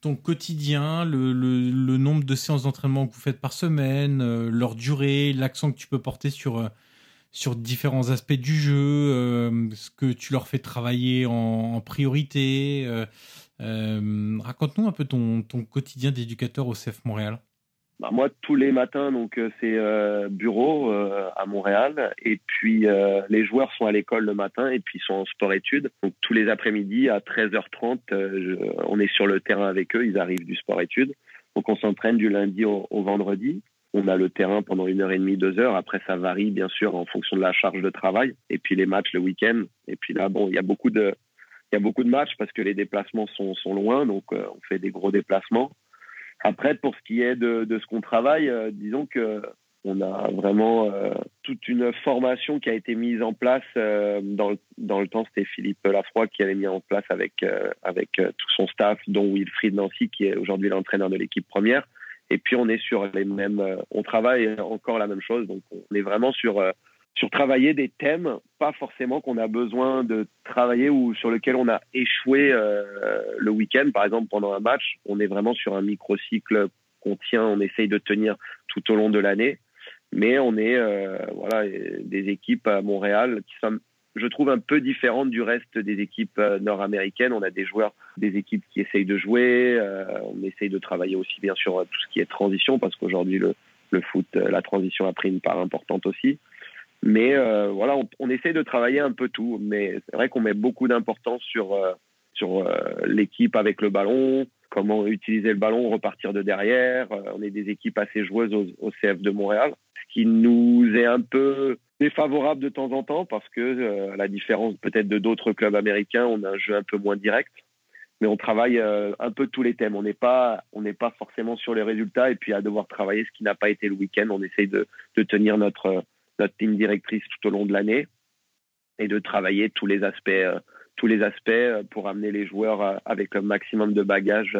C: ton quotidien, le, le, le nombre de séances d'entraînement que vous faites par semaine, euh, leur durée, l'accent que tu peux porter sur euh, sur différents aspects du jeu, euh, ce que tu leur fais travailler en, priorité. Euh, euh, Raconte-nous un peu ton, quotidien d'éducateur au CF Montréal.
D: Bah moi, tous les matins, donc c'est bureau à Montréal, et puis les joueurs sont à l'école le matin et puis sont en sport-études. Donc tous les après-midi à 13h30, je, on est sur le terrain avec eux. Ils arrivent du sport-études. Donc on s'entraîne du lundi au vendredi on a le terrain pendant une heure et demie, deux heures. Après, ça varie bien sûr en fonction de la charge de travail. Et puis les matchs le week-end. Et puis là, bon, il y a beaucoup de, il y a beaucoup de matchs parce que les déplacements sont, sont loin, donc euh, on fait des gros déplacements. Après, pour ce qui est de, de ce qu'on travaille, euh, disons que on a vraiment euh, toute une formation qui a été mise en place dans, le, dans le temps. C'était Philippe Lafroy qui avait mis en place avec, avec tout son staff, dont Wilfried Nancy, qui est aujourd'hui l'entraîneur de l'équipe première et puis on est sur les mêmes, euh, on travaille encore la même chose, donc on est vraiment sur euh, sur travailler des thèmes, pas forcément qu'on a besoin de travailler ou sur lequel on a échoué euh, le week-end, par exemple pendant un match. On est vraiment sur un microcycle qu'on tient, on essaye de tenir tout au long de l'année, mais on est euh, voilà des équipes à Montréal qui sont je trouve, un peu différente du reste des équipes euh, nord-américaines. On a des joueurs, des équipes qui essayent de jouer. Euh, on essaye de travailler aussi, bien sûr, tout ce qui est transition, parce qu'aujourd'hui, le, le foot, euh, la transition a pris une part importante aussi. Mais euh, voilà, on, on, essaye de travailler un peu tout. Mais c'est vrai qu'on met beaucoup d'importance sur, euh, sur euh, l'équipe avec le ballon, comment utiliser le ballon, repartir de derrière. on est des équipes assez joueuses au, au CF de Montréal. Ce qui nous est un peu défavorable de temps en temps parce que à la différence peut-être de d'autres clubs américains, on a un jeu un peu moins direct mais on travaille euh, un peu tous les thèmes. On n'est pas, on n'est pas forcément sur les résultats et puis à devoir travailler ce qui n'a pas été le week-end. On essaye de, de, tenir notre notre ligne directrice tout au long de l'année et de travailler tous les aspects, euh, tous les aspects euh, pour amener les joueurs avec un maximum de bagages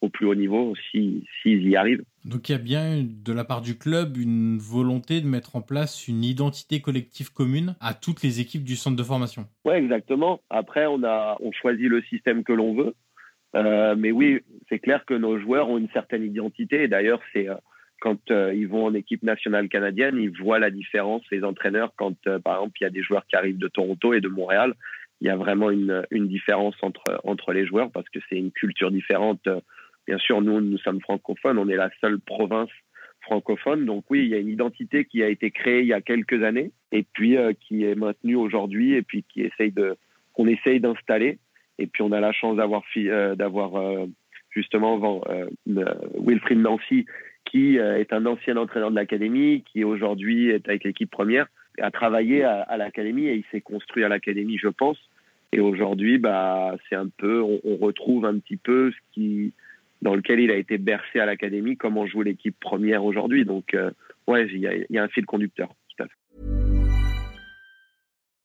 D: au plus haut niveau s'ils y arrivent.
C: Donc il y a bien de la part du club une volonté de mettre en place une identité collective commune à toutes les équipes du centre de formation.
D: Oui, exactement. Après, on a on choisit le système que l'on veut. Euh, mais oui, c'est clair que nos joueurs ont une certaine identité. Et d'ailleurs, c'est euh, quand euh, ils vont en équipe nationale canadienne, ils voient la différence, les entraîneurs, quand par exemple il y a des joueurs qui arrivent de Toronto et de Montréal, il y a vraiment une, une différence entre, entre les joueurs parce que c'est une culture différente Bien sûr, nous, nous sommes francophones, on est la seule province francophone. Donc oui, il y a une identité qui a été créée il y a quelques années et puis euh, qui est maintenue aujourd'hui et puis qui essaye qu'on essaye d'installer. Et puis on a la chance d'avoir euh, euh, justement Wilfried Nancy qui est un ancien entraîneur de l'académie, qui aujourd'hui est avec l'équipe première, a travaillé à, à l'académie et il s'est construit à l'académie, je pense. Et aujourd'hui, bah, c'est un peu, on, on, retrouve un petit peu ce qui, dans lequel il a été bercé à l'académie, comment joue l'équipe première aujourd'hui. Donc, euh, ouais, il y, y, a un fil conducteur. Tout à fait.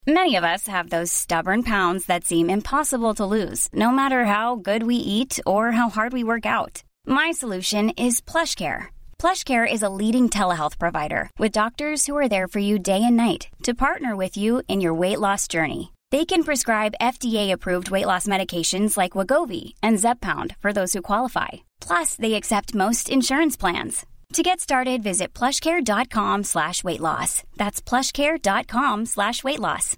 E: Many of us have those stubborn pounds that seem impossible to lose, no matter how good we eat or how hard we work out. My solution is PlushCare. PlushCare is a leading telehealth provider with doctors who are there for you day and night to partner with you in your weight loss journey. They can prescribe FDA-approved weight loss medications like Wagovi and Zepbound for those who qualify. Plus, they accept most insurance plans. To get started, visit plushcare.com slash weight loss. That's plushcare.com slash weight loss.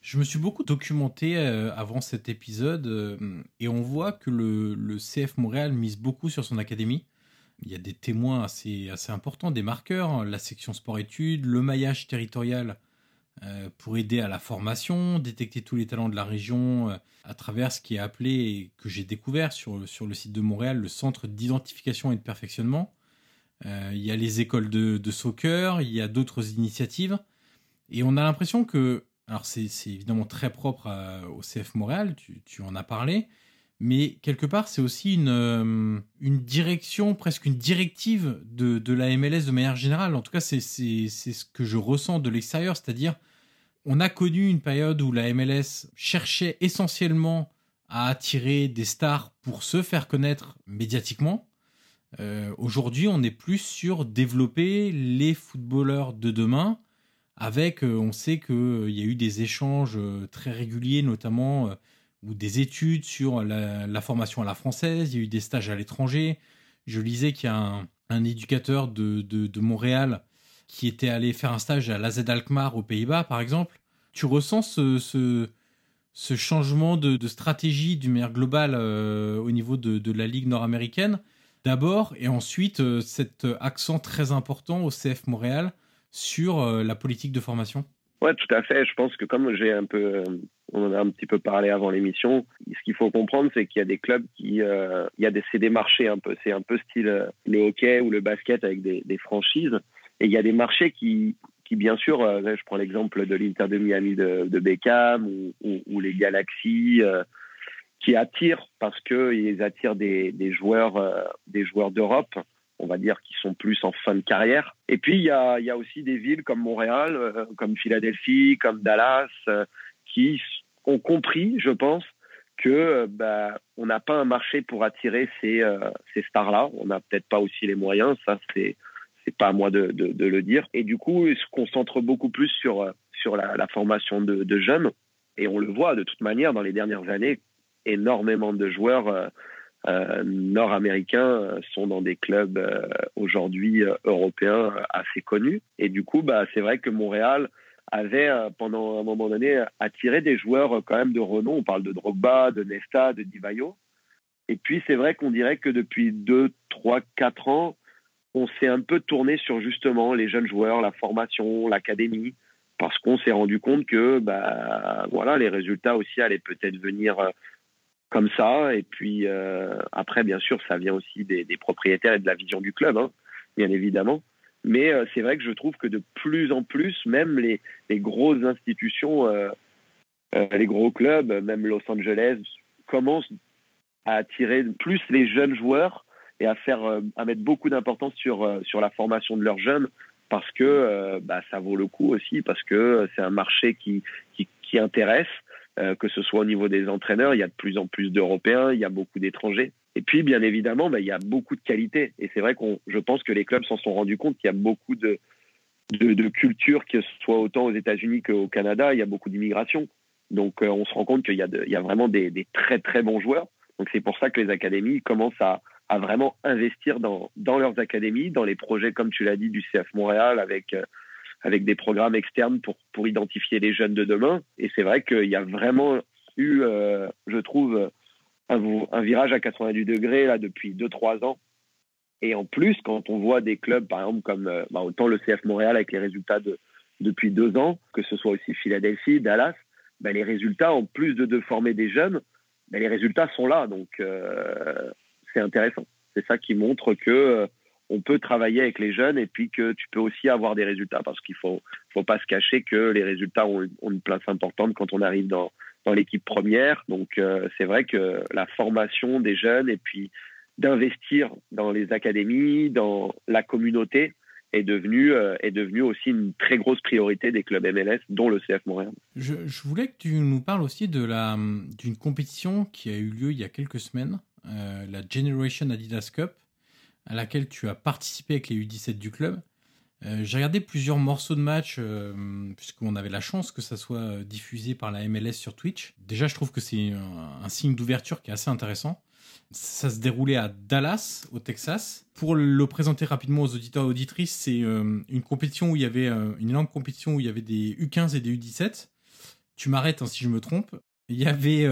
C: Je me suis beaucoup documenté euh, avant cet épisode euh, et on voit que le, CF Montréal mise beaucoup sur son académie. Il y a des témoins assez, importants, des marqueurs, hein, la section sport-études, le maillage territorial pour aider à la formation, détecter tous les talents de la région euh, à travers ce qui est appelé et que j'ai découvert sur, sur le site de Montréal, le centre d'identification et de perfectionnement. Euh, il y a les écoles de, de soccer, il y a d'autres initiatives. Et on a l'impression que, alors c'est évidemment très propre au CF Montréal, tu, tu, en as parlé, mais quelque part c'est aussi une, une direction, presque une directive de, de la MLS de manière générale. En tout cas, c'est ce que je ressens de l'extérieur, c'est-à-dire on a connu une période où la MLS cherchait essentiellement à attirer des stars pour se faire connaître médiatiquement. Euh, Aujourd'hui, on est plus sur développer les footballeurs de demain. Avec, euh, on sait qu'il euh, y a eu des échanges euh, très réguliers, notamment euh, ou des études sur la, formation à la française. Il y a eu des stages à l'étranger. Je lisais qu'il y a un, éducateur de, Montréal qui était allé faire un stage à l'AZ Alkmaar aux Pays-Bas, par exemple. Tu ressens ce, changement de, stratégie du manière globale euh, au niveau de, de, la Ligue nord-américaine, d'abord, et ensuite euh, cet accent très important au CF Montréal sur euh, la politique de formation
D: Oui, tout à fait. Je pense que comme j'ai un peu, euh, on en a un petit peu parlé avant l'émission, ce qu'il faut comprendre, c'est qu'il y a des clubs qui, euh, il y a des, c'est des marchés un peu, c'est un peu style le hockey ou le basket avec des, franchises. Et il y a des marchés qui, qui bien sûr, euh, je prends l'exemple de l'Inter de Miami de, de Beckham ou, les Galaxies, euh, qui attirent parce qu'ils attirent des, joueurs, euh, des joueurs d'Europe, on va dire, qui sont plus en fin de carrière. Et puis il y a, aussi des villes comme Montréal, euh, comme Philadelphie, comme Dallas, euh, qui ont compris, je pense, que bah, on n'a pas un marché pour attirer ces, stars-là. On n'a peut-être pas aussi les moyens. Ça, c'est c'est pas à moi de, le dire. Et du coup, il se concentre beaucoup plus sur, la formation de, de, jeunes. Et on le voit de toute manière dans les dernières années, énormément de joueurs euh, euh, nord-américains sont dans des clubs euh, aujourd'hui euh, européens assez connus. Et du coup, bah, c'est vrai que Montréal avait pendant un moment donné attiré des joueurs quand même de renom. On parle de Drogba, de Nesta, de Divayo. Et puis c'est vrai qu'on dirait que depuis 2, 3, 4 ans, on s'est un peu tourné sur justement les jeunes joueurs, la formation, l'académie, parce qu'on s'est rendu compte que bah, voilà, les résultats aussi allaient peut-être venir euh, comme ça. Et puis euh, après, bien sûr, ça vient aussi des, des, propriétaires et de la vision du club, hein, bien évidemment. Mais c'est vrai que je trouve que de plus en plus, même les, les grosses institutions, les gros clubs, même Los Angeles, commencent à attirer plus les jeunes joueurs et à faire à mettre beaucoup d'importance sur sur la formation de leurs jeunes parce que bah, ça vaut le coup aussi parce que c'est un marché qui qui, qui intéresse euh, que ce soit au niveau des entraîneurs, il y a de plus en plus d'Européens, il y a beaucoup d'étrangers. Et puis, bien évidemment, bah, il y a beaucoup de qualité. Et c'est vrai qu'on, je pense que les clubs s'en sont rendus compte qu'il y a beaucoup de, de, de culture, que ce soit autant aux États-Unis qu'au Canada, il y a beaucoup d'immigration. Donc, euh, on se rend compte qu'il y, a vraiment des, très, très bons joueurs. Donc, c'est pour ça que les académies commencent à, à vraiment investir dans, dans leurs académies, dans les projets, comme tu l'as dit, du CF Montréal avec euh, avec des programmes externes pour, pour identifier les jeunes de demain. Et c'est vrai qu'il y a vraiment eu, euh, je trouve, un, virage à 90 degrés là depuis 2-3 ans. Et en plus, quand on voit des clubs, par exemple, comme euh, bah, autant le CF Montréal avec les résultats de, depuis deux ans, que ce soit aussi Philadelphie, Dallas, bah, les résultats, en plus de, de former des jeunes, bah, les résultats sont là. Donc, euh, c'est intéressant. C'est ça qui montre que on peut travailler avec les jeunes et puis que tu peux aussi avoir des résultats parce qu'il faut faut pas se cacher que les résultats ont, une place importante quand on arrive dans dans l'équipe première. Donc euh, c'est vrai que la formation des jeunes et puis d'investir dans les académies, dans la communauté est devenu euh, est aussi une très grosse priorité des clubs MLS, dont le CF Montréal.
C: Je, je voulais que tu nous parles aussi de la d'une compétition qui a eu lieu il y a quelques semaines, euh, la Generation Adidas Cup à laquelle tu as participé avec les U17 du club. Euh, j'ai regardé plusieurs morceaux de match, euh, puisqu'on avait la chance que ça soit euh, diffusé par la MLS sur Twitch. Déjà, je trouve que c'est un, signe d'ouverture qui est assez intéressant. Ça se déroulait à Dallas, au Texas. Pour le présenter rapidement aux auditeurs et auditrices, c'est une compétition où il y avait une énorme compétition où il y avait des U15 et des U17. Tu m'arrêtes hein, si je me trompe. Il y avait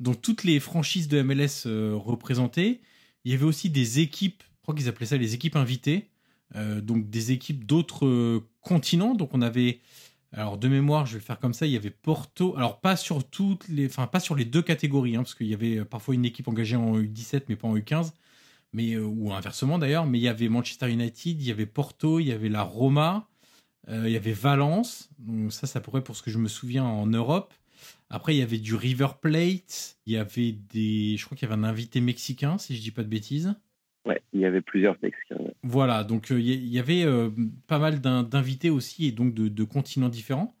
C: donc toutes les franchises de MLS représentées. Il y avait aussi des équipes crois qu'ils appelaient ça les équipes invitées, euh, donc des équipes d'autres euh, continents. Donc on avait, alors de mémoire, je vais faire comme ça, il y avait Porto, alors pas sur toutes les, enfin pas sur les deux catégories, hein, parce qu'il y avait euh, parfois une équipe engagée en U17 mais pas en U15, mais ou inversement d'ailleurs. Mais il y avait Manchester United, il y avait Porto, il y avait la Roma, il y avait Valence. Donc ça, ça pourrait pour ce que je me souviens en Europe. Après, il y avait du River Plate, il y avait des, je crois qu'il y avait un invité mexicain, si je dis pas de bêtises.
D: Ouais, il y avait plusieurs Mexicains.
C: Voilà, donc euh, il y avait euh, pas mal d'invités aussi et donc de, continents différents.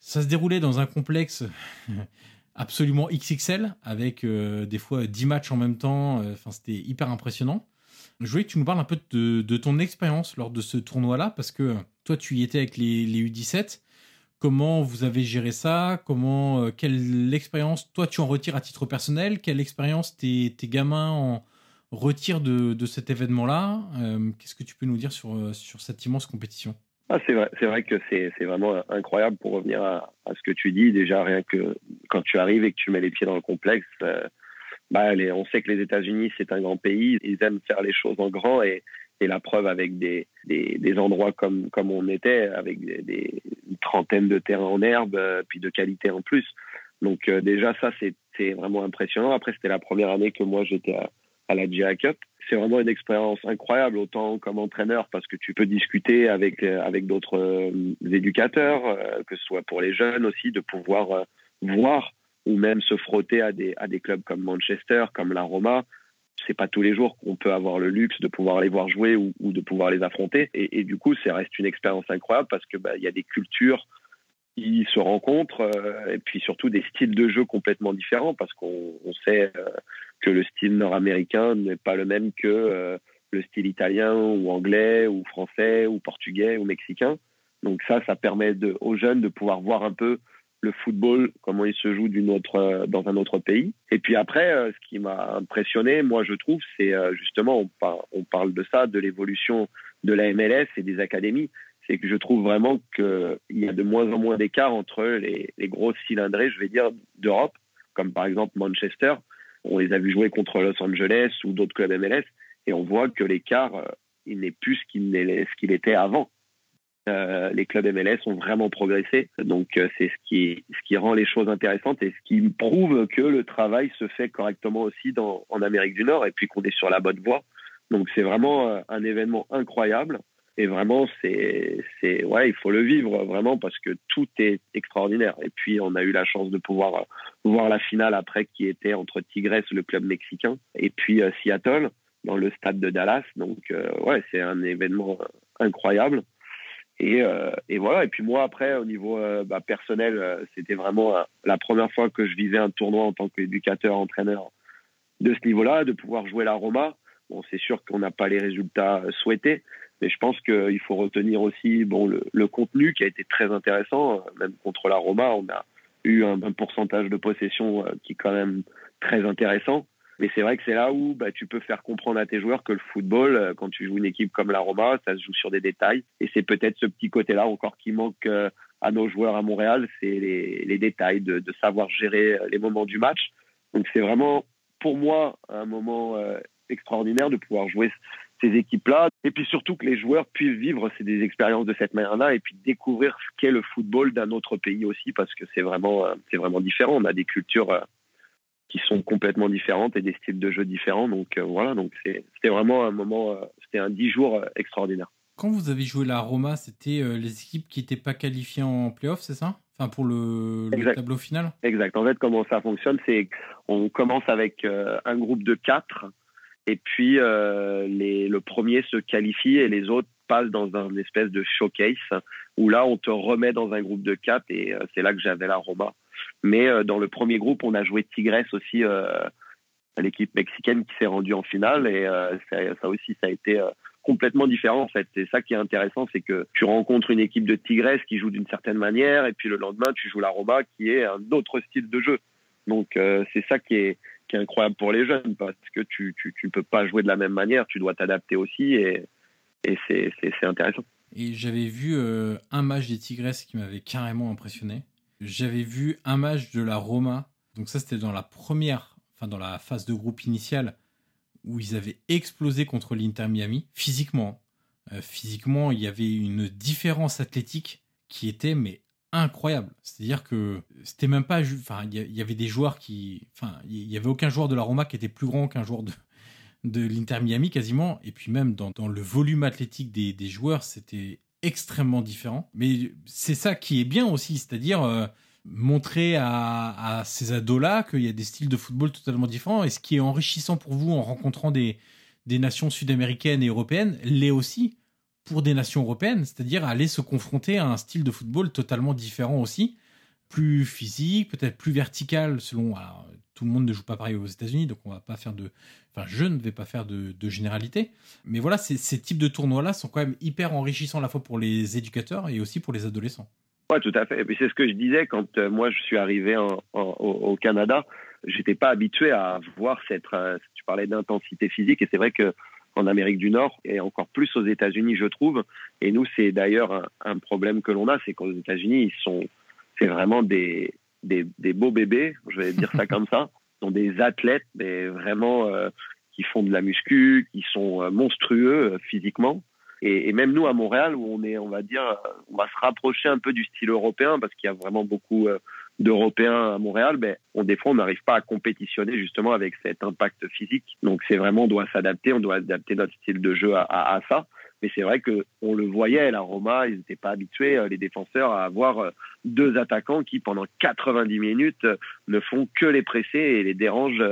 C: Ça se déroulait dans un complexe absolument XXL avec euh, des fois 10 matchs en même temps. Enfin, c'était hyper impressionnant. Je voulais que tu nous parles un peu de, ton expérience lors de ce tournoi-là parce que toi, tu y étais avec les, U17. Comment vous avez géré ça? Comment quelle expérience toi tu en retires à titre personnel? Quelle expérience tes, tes gamins en retire de, de cet événement-là. Euh, qu'est-ce que tu peux nous dire sur, euh, sur cette immense compétition?
D: Ah, c'est vrai, c'est vrai que c'est, vraiment incroyable pour revenir à, à, ce que tu dis. Déjà, rien que quand tu arrives et que tu mets les pieds dans le complexe, euh, bah, les, on sait que les États-Unis, c'est un grand pays. Ils aiment faire les choses en grand et, et la preuve avec des, des, des, endroits comme, comme on était, avec des, des une trentaine de terrains en herbe, puis de qualité en plus. Donc, déjà, ça, c'est vraiment impressionnant. Après, c'était la première année que moi, j'étais à, à la GI Cup. C'est vraiment une expérience incroyable, autant comme entraîneur, parce que tu peux discuter avec, euh, avec d'autres euh, éducateurs, euh, que ce soit pour les jeunes aussi, de pouvoir voir ou même se frotter à des, à des clubs comme Manchester, comme la Roma. C'est pas tous les jours qu'on peut avoir le luxe de pouvoir les voir jouer ou, de pouvoir les affronter. Et, du coup, ça reste une expérience incroyable parce que bah, il y a des cultures qui se rencontrent et puis surtout des styles de jeu complètement différents parce qu'on sait que le style nord-américain n'est pas le même que euh, le style italien ou anglais ou français ou portugais ou mexicain. Donc ça, ça permet aux jeunes de pouvoir voir un peu le football, comment il se joue euh, dans un autre pays. Et puis après, euh, ce qui m'a impressionné, moi je trouve, c'est justement, on, parle de ça, de l'évolution de la MLS et des académies, c'est que je trouve vraiment qu'il y a de moins en moins d'écart entre les, les grosses cylindrées, je vais dire, d'Europe, comme par exemple Manchester, on les a vus jouer contre Los Angeles ou d'autres clubs MLS et on voit que l'écart, euh, il n'est plus ce qu'il était avant. Euh, les clubs MLS ont vraiment progressé. Donc euh, c'est ce qui, ce qui rend les choses intéressantes et ce qui prouve que le travail se fait correctement aussi en Amérique du Nord et puis qu'on est sur la bonne voie. Donc c'est vraiment un événement incroyable. Et vraiment, c'est, ouais, il faut le vivre vraiment parce que tout est extraordinaire. Et puis, on a eu la chance de pouvoir voir la finale après qui était entre Tigres, le club mexicain, et puis Seattle dans le stade de Dallas. Donc, ouais, c'est un événement incroyable. Et, euh, voilà. Et puis moi, après, au niveau euh, bah, personnel, euh, c'était vraiment la première fois que je vivais un tournoi en tant qu'éducateur, entraîneur de ce niveau-là, de pouvoir jouer la Roma. Bon, c'est sûr qu'on n'a pas les résultats souhaités, mais je pense qu'il faut retenir aussi bon, le, le, contenu qui a été très intéressant. Même contre la Roma, on a eu un, un pourcentage de possession qui est quand même très intéressant. Mais c'est vrai que c'est là où bah, tu peux faire comprendre à tes joueurs que le football, euh, quand tu joues une équipe comme la Roma, ça se joue sur des détails. Et c'est peut-être ce petit côté-là encore qui manque euh, à nos joueurs à Montréal, c'est les, les, détails, de, de, savoir gérer euh, les moments du match. Donc c'est vraiment, pour moi, un moment extraordinaire de pouvoir jouer ces équipes-là. Et puis surtout que les joueurs puissent vivre des expériences de cette manière-là et puis découvrir ce qu'est le football d'un autre pays aussi, parce que c'est vraiment, c'est vraiment différent. On a des cultures qui sont complètement différentes et des styles de jeu différents. Donc euh, voilà, donc c'était vraiment un moment, euh, c'était un dix jours euh, extraordinaire.
C: Quand vous avez joué la Roma, c'était les équipes qui n'étaient pas qualifiées en playoff, c'est ça? Enfin, pour le, tableau final?
D: Exact. En fait, comment ça fonctionne, c'est qu'on commence avec un groupe de quatre, et puis les, le premier se qualifie et les autres passent dans un espèce de showcase, où là, on te remet dans un groupe de quatre, et c'est là que j'avais la Roma. Mais euh, dans le premier groupe, on a joué Tigres aussi, euh, l'équipe mexicaine qui s'est rendue en finale. Et euh, ça, aussi, ça a été complètement différent en fait. C'est ça qui est intéressant, c'est que tu rencontres une équipe de Tigres qui joue d'une certaine manière, et puis le lendemain, tu joues la Roma qui est un autre style de jeu. Donc c'est ça qui est, qui est incroyable pour les jeunes, parce que tu ne peux pas jouer de la même manière, tu dois t'adapter aussi, et, et c'est intéressant.
C: Et j'avais vu un match des Tigres qui m'avait carrément impressionné j'avais vu un match de la Roma. Donc ça, c'était dans la première, enfin dans la phase de groupe initiale, où ils avaient explosé contre l'Inter Miami, physiquement. Euh, physiquement, il y avait une différence athlétique qui était mais incroyable. C'est-à-dire que c'était même pas, enfin, il y avait des joueurs qui, enfin, il y avait aucun joueur de la Roma qui était plus grand qu'un joueur de de l'Inter Miami quasiment. Et puis même dans, le volume athlétique des, joueurs, c'était extrêmement différent. Mais c'est ça qui est bien aussi, c'est-à-dire euh, montrer à, ces ados-là qu'il y a des styles de football totalement différents. Et ce qui est enrichissant pour vous en rencontrant des, des nations sud-américaines et européennes, l'est aussi pour des nations européennes, c'est-à-dire aller se confronter à un style de football totalement différent aussi, plus physique, peut-être plus vertical selon tout le monde ne joue pas pareil aux États-Unis, donc on va pas faire de, enfin je ne vais pas faire de, généralité, mais voilà, ces, types de tournois-là sont quand même hyper enrichissants à la fois pour les éducateurs et aussi pour les adolescents.
D: Oui, tout à fait. Et c'est ce que je disais quand euh, moi je suis arrivé au, au, Canada, j'étais pas habitué à voir cette, euh, tu parlais d'intensité physique, et c'est vrai que en Amérique du Nord et encore plus aux États-Unis, je trouve. Et nous, c'est d'ailleurs un, un, problème que l'on a, c'est qu'aux États-Unis, ils sont, c'est vraiment des, des, des, beaux bébés, je vais dire ça comme ça, sont des athlètes, mais vraiment euh, qui font de la muscu, qui sont euh, monstrueux euh, physiquement. Et, et, même nous à Montréal, où on est, on va dire, on va se rapprocher un peu du style européen parce qu'il y a vraiment beaucoup d'Européens à Montréal, mais on, des fois on n'arrive pas à compétitionner justement avec cet impact physique. Donc c'est vraiment, on doit s'adapter, on doit adapter notre style de jeu à, à, à ça. Mais c'est vrai que on le voyait, la Roma, ils n'étaient pas habitués, euh, les défenseurs, à avoir euh, deux attaquants qui, pendant 90 minutes, euh, ne font que les presser et les dérangent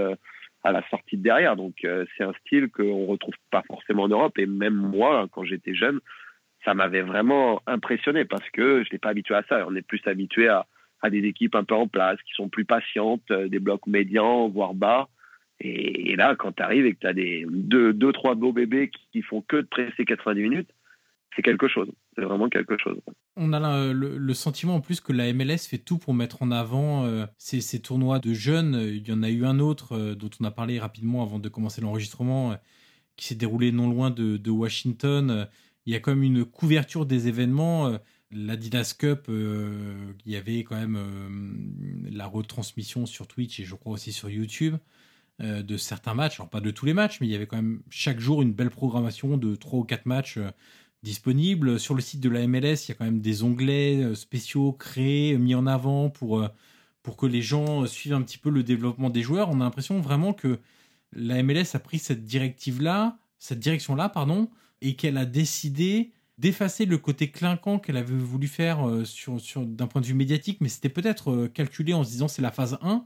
D: à la sortie de derrière. Donc c'est un style qu'on retrouve pas forcément en Europe. Et même moi, quand j'étais jeune, ça m'avait vraiment impressionné parce que je n'étais pas habitué à ça. On est plus habitué à, à des équipes un peu en place, qui sont plus patientes, des blocs médians, voire bas. Et, là, quand tu arrives et que tu as des deux, trois beaux bébés qui, font que de presser 90 minutes, c'est quelque chose. C'est vraiment quelque chose.
C: On a le, sentiment en plus que la MLS fait tout pour mettre en avant euh, ces, tournois de jeunes. Il y en a eu un autre euh, dont on a parlé rapidement avant de commencer l'enregistrement, euh, qui s'est déroulé non loin de, de, Washington. Il y a même une couverture des événements. La Dinas Cup, il y avait quand même la retransmission sur Twitch et je crois aussi sur YouTube. Euh, de certains matchs. Alors pas de tous les matchs, mais il y avait quand même chaque jour une belle programmation de 3 ou 4 matchs euh, disponibles. Sur le site de la MLS, il y a quand même des onglets euh, spéciaux créés, mis en avant pour, pour que les gens suivent un petit peu le développement des joueurs. On a l'impression vraiment que la MLS a pris cette directive-là, cette direction-là, pardon, et qu'elle a décidé d'effacer le côté clinquant qu'elle avait voulu faire euh, sur, sur, d'un point de vue médiatique, mais c'était peut-être euh, calculé en se disant c'est la phase 1,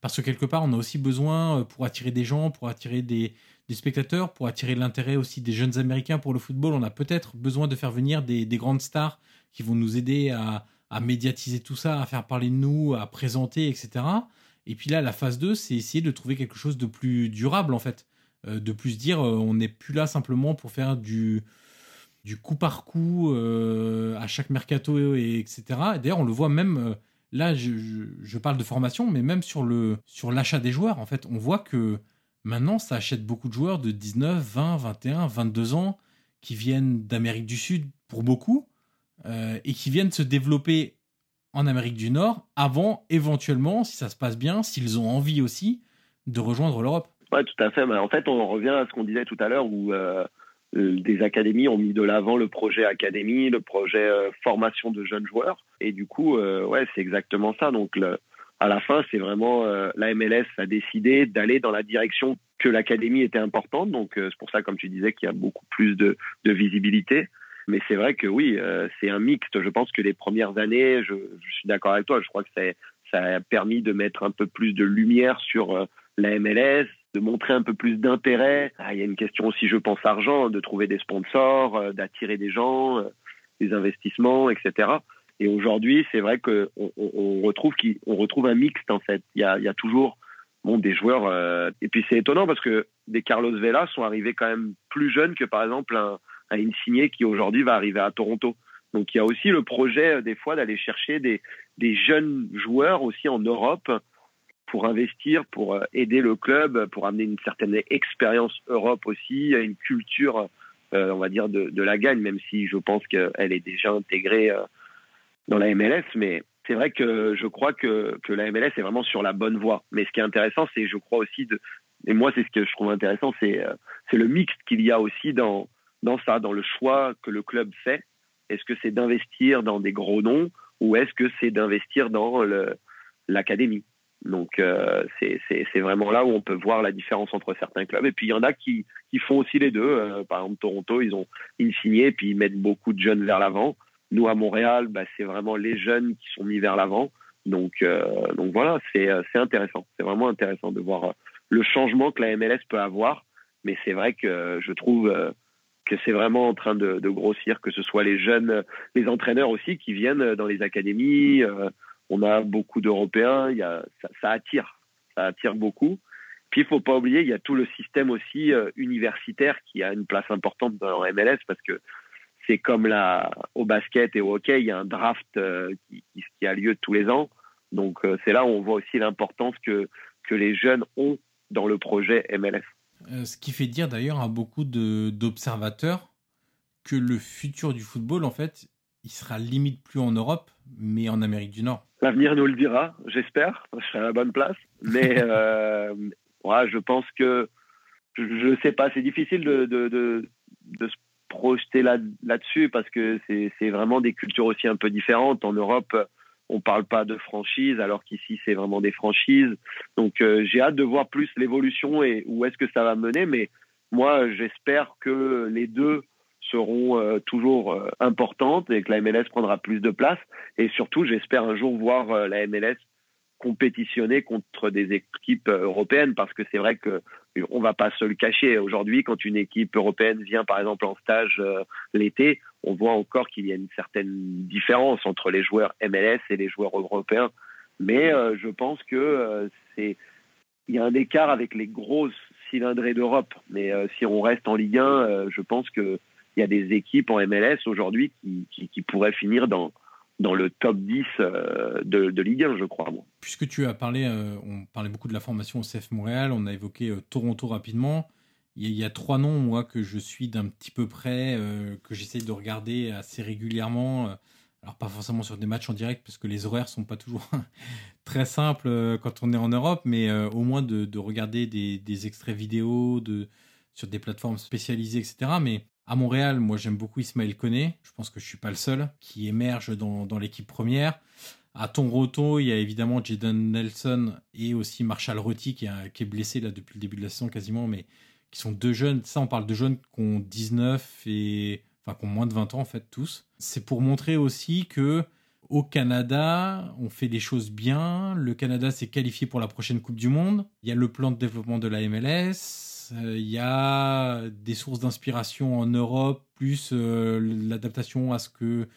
C: parce que quelque part on a aussi besoin euh, pour attirer des gens, pour attirer des, des spectateurs, pour attirer l'intérêt aussi des jeunes Américains pour le football, on a peut-être besoin de faire venir des, des grandes stars qui vont nous aider à, à médiatiser tout ça, à faire parler de nous, à présenter, etc. Et puis là, la phase 2, c'est essayer de trouver quelque chose de plus durable, en fait. De plus dire, on n'est plus là simplement pour faire du, du coup par coup euh, à chaque mercato, et, etc. D'ailleurs, on le voit même, là, je, je, parle de formation, mais même sur le sur l'achat des joueurs, en fait, on voit que maintenant, ça achète beaucoup de joueurs de 19, 20, 21, 22 ans qui viennent d'Amérique du Sud pour beaucoup euh, et qui viennent se développer en Amérique du Nord avant, éventuellement, si ça se passe bien, s'ils ont envie aussi, de rejoindre l'Europe.
D: Oui, tout à fait. Mais en fait, on revient à ce qu'on disait tout à l'heure où euh, des académies ont mis de l'avant le projet académie, le projet euh, formation de jeunes joueurs. Et du coup, euh, ouais, c'est exactement ça. Donc, le, à la fin, c'est vraiment euh, la MLS a décidé d'aller dans la direction que l'académie était importante. Donc, c'est pour ça, comme tu disais, qu'il y a beaucoup plus de, de visibilité. Mais c'est vrai que oui, euh, c'est un mixte. Je pense que les premières années, je, je suis d'accord avec toi, je crois que ça, a permis de mettre un peu plus de lumière sur euh, la MLS, de montrer un peu plus d'intérêt. Ah, il y a une question aussi, je pense, argent, de trouver des sponsors, euh, d'attirer des gens, euh, des investissements, etc. Et aujourd'hui, c'est vrai qu'on on, on retrouve, qui, retrouve un mixte en fait. Il y a, il y a toujours bon, des joueurs. Euh, et puis c'est étonnant parce que des Carlos Vela sont arrivés quand même plus jeunes que par exemple un, un Insigné qui aujourd'hui va arriver à Toronto. Donc il y a aussi le projet des fois d'aller chercher des, des jeunes joueurs aussi en Europe pour investir, pour aider le club, pour amener une certaine expérience Europe aussi, une culture, euh, on va dire, de, la gagne, même si je pense qu'elle est déjà intégrée euh, dans la MLS. Mais c'est vrai que je crois que, la MLS est vraiment sur la bonne voie. Mais ce qui est intéressant, c'est, je crois aussi, et moi c'est ce que je trouve intéressant, c'est c'est le mix qu'il y a aussi dans, dans ça, dans le choix que le club fait. Est-ce que c'est d'investir dans des gros noms ou est-ce que c'est d'investir dans l'académie? Donc euh, c'est vraiment là où on peut voir la différence entre certains clubs. Et puis il y en a qui, font aussi les deux. Euh, par exemple Toronto, ils ont signé et puis ils mettent beaucoup de jeunes vers l'avant. Nous à Montréal, bah, c'est vraiment les jeunes qui sont mis vers l'avant. Donc, euh, voilà, c'est intéressant. C'est vraiment intéressant de voir le changement que la MLS peut avoir. Mais c'est vrai que je trouve que c'est vraiment en train de, de, grossir, que ce soit les jeunes, les entraîneurs aussi qui viennent dans les académies. Euh, on a beaucoup d'Européens, ça, attire, ça attire beaucoup. Puis il faut pas oublier, il y a tout le système aussi euh, universitaire qui a une place importante dans MLS parce que c'est comme la, au basket et au hockey, il y a un draft euh, qui, a lieu tous les ans. Donc c'est là où on voit aussi l'importance que, que les jeunes ont dans le projet MLS.
C: Euh, ce qui fait dire d'ailleurs à beaucoup d'observateurs que le futur du football, en fait, il sera limite plus en Europe, mais en Amérique du Nord.
D: L'avenir nous le dira, j'espère. Je serai à la bonne place. Mais euh, ouais, je pense que je ne sais pas, c'est difficile de, de, de, de, se projeter là-dessus là parce que c'est vraiment des cultures aussi un peu différentes. En Europe, on parle pas de franchise, alors qu'ici c'est vraiment des franchises. Donc euh, j'ai hâte de voir plus l'évolution et où est-ce que ça va mener. Mais moi, j'espère que les deux seront euh, toujours euh, importantes et que la MLS prendra plus de place. Et surtout, j'espère un jour voir euh, la MLS compétitionner contre des équipes européennes. Parce que c'est vrai que on va pas se le cacher. Aujourd'hui quand une équipe européenne vient par exemple en stage l'été on voit encore qu'il y a une certaine différence entre les joueurs MLS et les joueurs européens. Mais je pense que c'est il y a un écart avec les grosses cylindrées d'Europe. Mais si on reste en Ligue 1 euh, je pense que il y a des équipes en MLS aujourd'hui qui, pourraient finir dans le top 10 euh, de, de, Ligue 1, je crois. Bon.
C: Puisque tu as parlé, euh, on parlait beaucoup de la formation au CF Montréal, on a évoqué euh, Toronto rapidement. Il y, a, trois noms, moi, que je suis d'un petit peu près, que j'essaye de regarder assez régulièrement. Alors, pas forcément sur des matchs en direct, parce que les horaires sont pas toujours très simples quand on est en Europe, mais au moins de, de regarder des, extraits vidéo sur des plateformes spécialisées, etc. Mais à Montréal, moi j'aime beaucoup Ismaël Koné. Je pense que je suis pas le seul qui émerge dans, dans l'équipe première. À Toronto, il y a évidemment Jaden Nelson et aussi Marshall Rotti qui, qui, est blessé là depuis le début de la saison quasiment, mais qui sont deux jeunes. Ça, on parle de jeunes qui ont 19 et enfin qui ont moins de 20 ans en fait tous. C'est pour montrer aussi que au Canada, on fait des choses bien. Le Canada s'est qualifié pour la prochaine Coupe du Monde. Il y a le plan de développement de la MLS. Euh, il y a des sources d'inspiration en Europe, plus euh, l'adaptation à ce que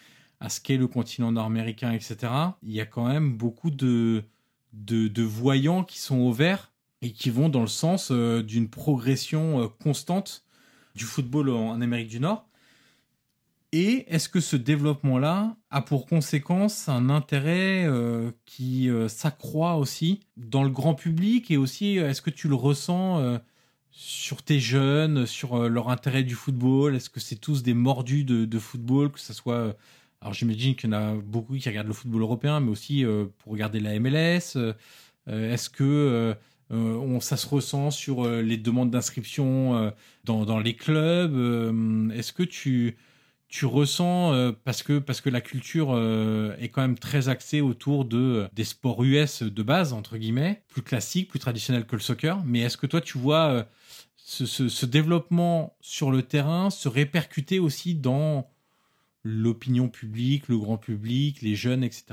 C: à ce qu'est le continent nord-américain, etc. Il y a quand même beaucoup de, de, voyants qui sont au vert et qui vont dans le sens euh, d'une progression constante du football en Amérique du Nord. Et est-ce que ce développement-là a pour conséquence un intérêt qui s'accroît aussi dans le grand public et aussi est-ce que tu le ressens sur tes jeunes, sur leur intérêt du football? Est-ce que c'est tous des mordus de, football, que ce soit alors j'imagine qu'il y en a beaucoup qui regardent le football européen, mais aussi pour regarder la MLS. Est-ce que ça se ressent sur les demandes d'inscription dans, dans, les clubs? Est-ce que tu tu ressens euh, parce que parce que la culture euh, est quand même très axée autour de des sports US de base entre guillemets, plus classiques, plus traditionnels que le soccer. Mais est-ce que toi tu vois euh, ce, ce, développement sur le terrain se répercuter aussi dans l'opinion publique, le grand public, les jeunes, etc.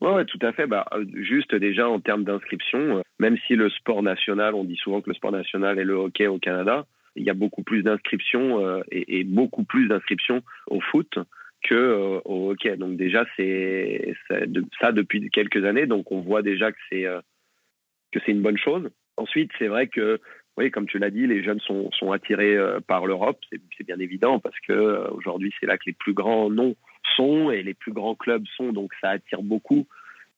D: Oui, ouais, tout à fait. Bah, juste déjà en termes d'inscription, même si le sport national, on dit souvent que le sport national est le hockey au Canada, il y a beaucoup plus d'inscriptions euh, et, beaucoup plus d'inscriptions au foot que euh, au hockey. Donc déjà, c'est ça depuis quelques années. Donc on voit déjà que c'est euh, que c'est une bonne chose. Ensuite, c'est vrai que oui, comme tu l'as dit, les jeunes sont, sont attirés par l'Europe. C'est bien évident parce que aujourd'hui, c'est là que les plus grands noms sont et les plus grands clubs sont. Donc ça attire beaucoup.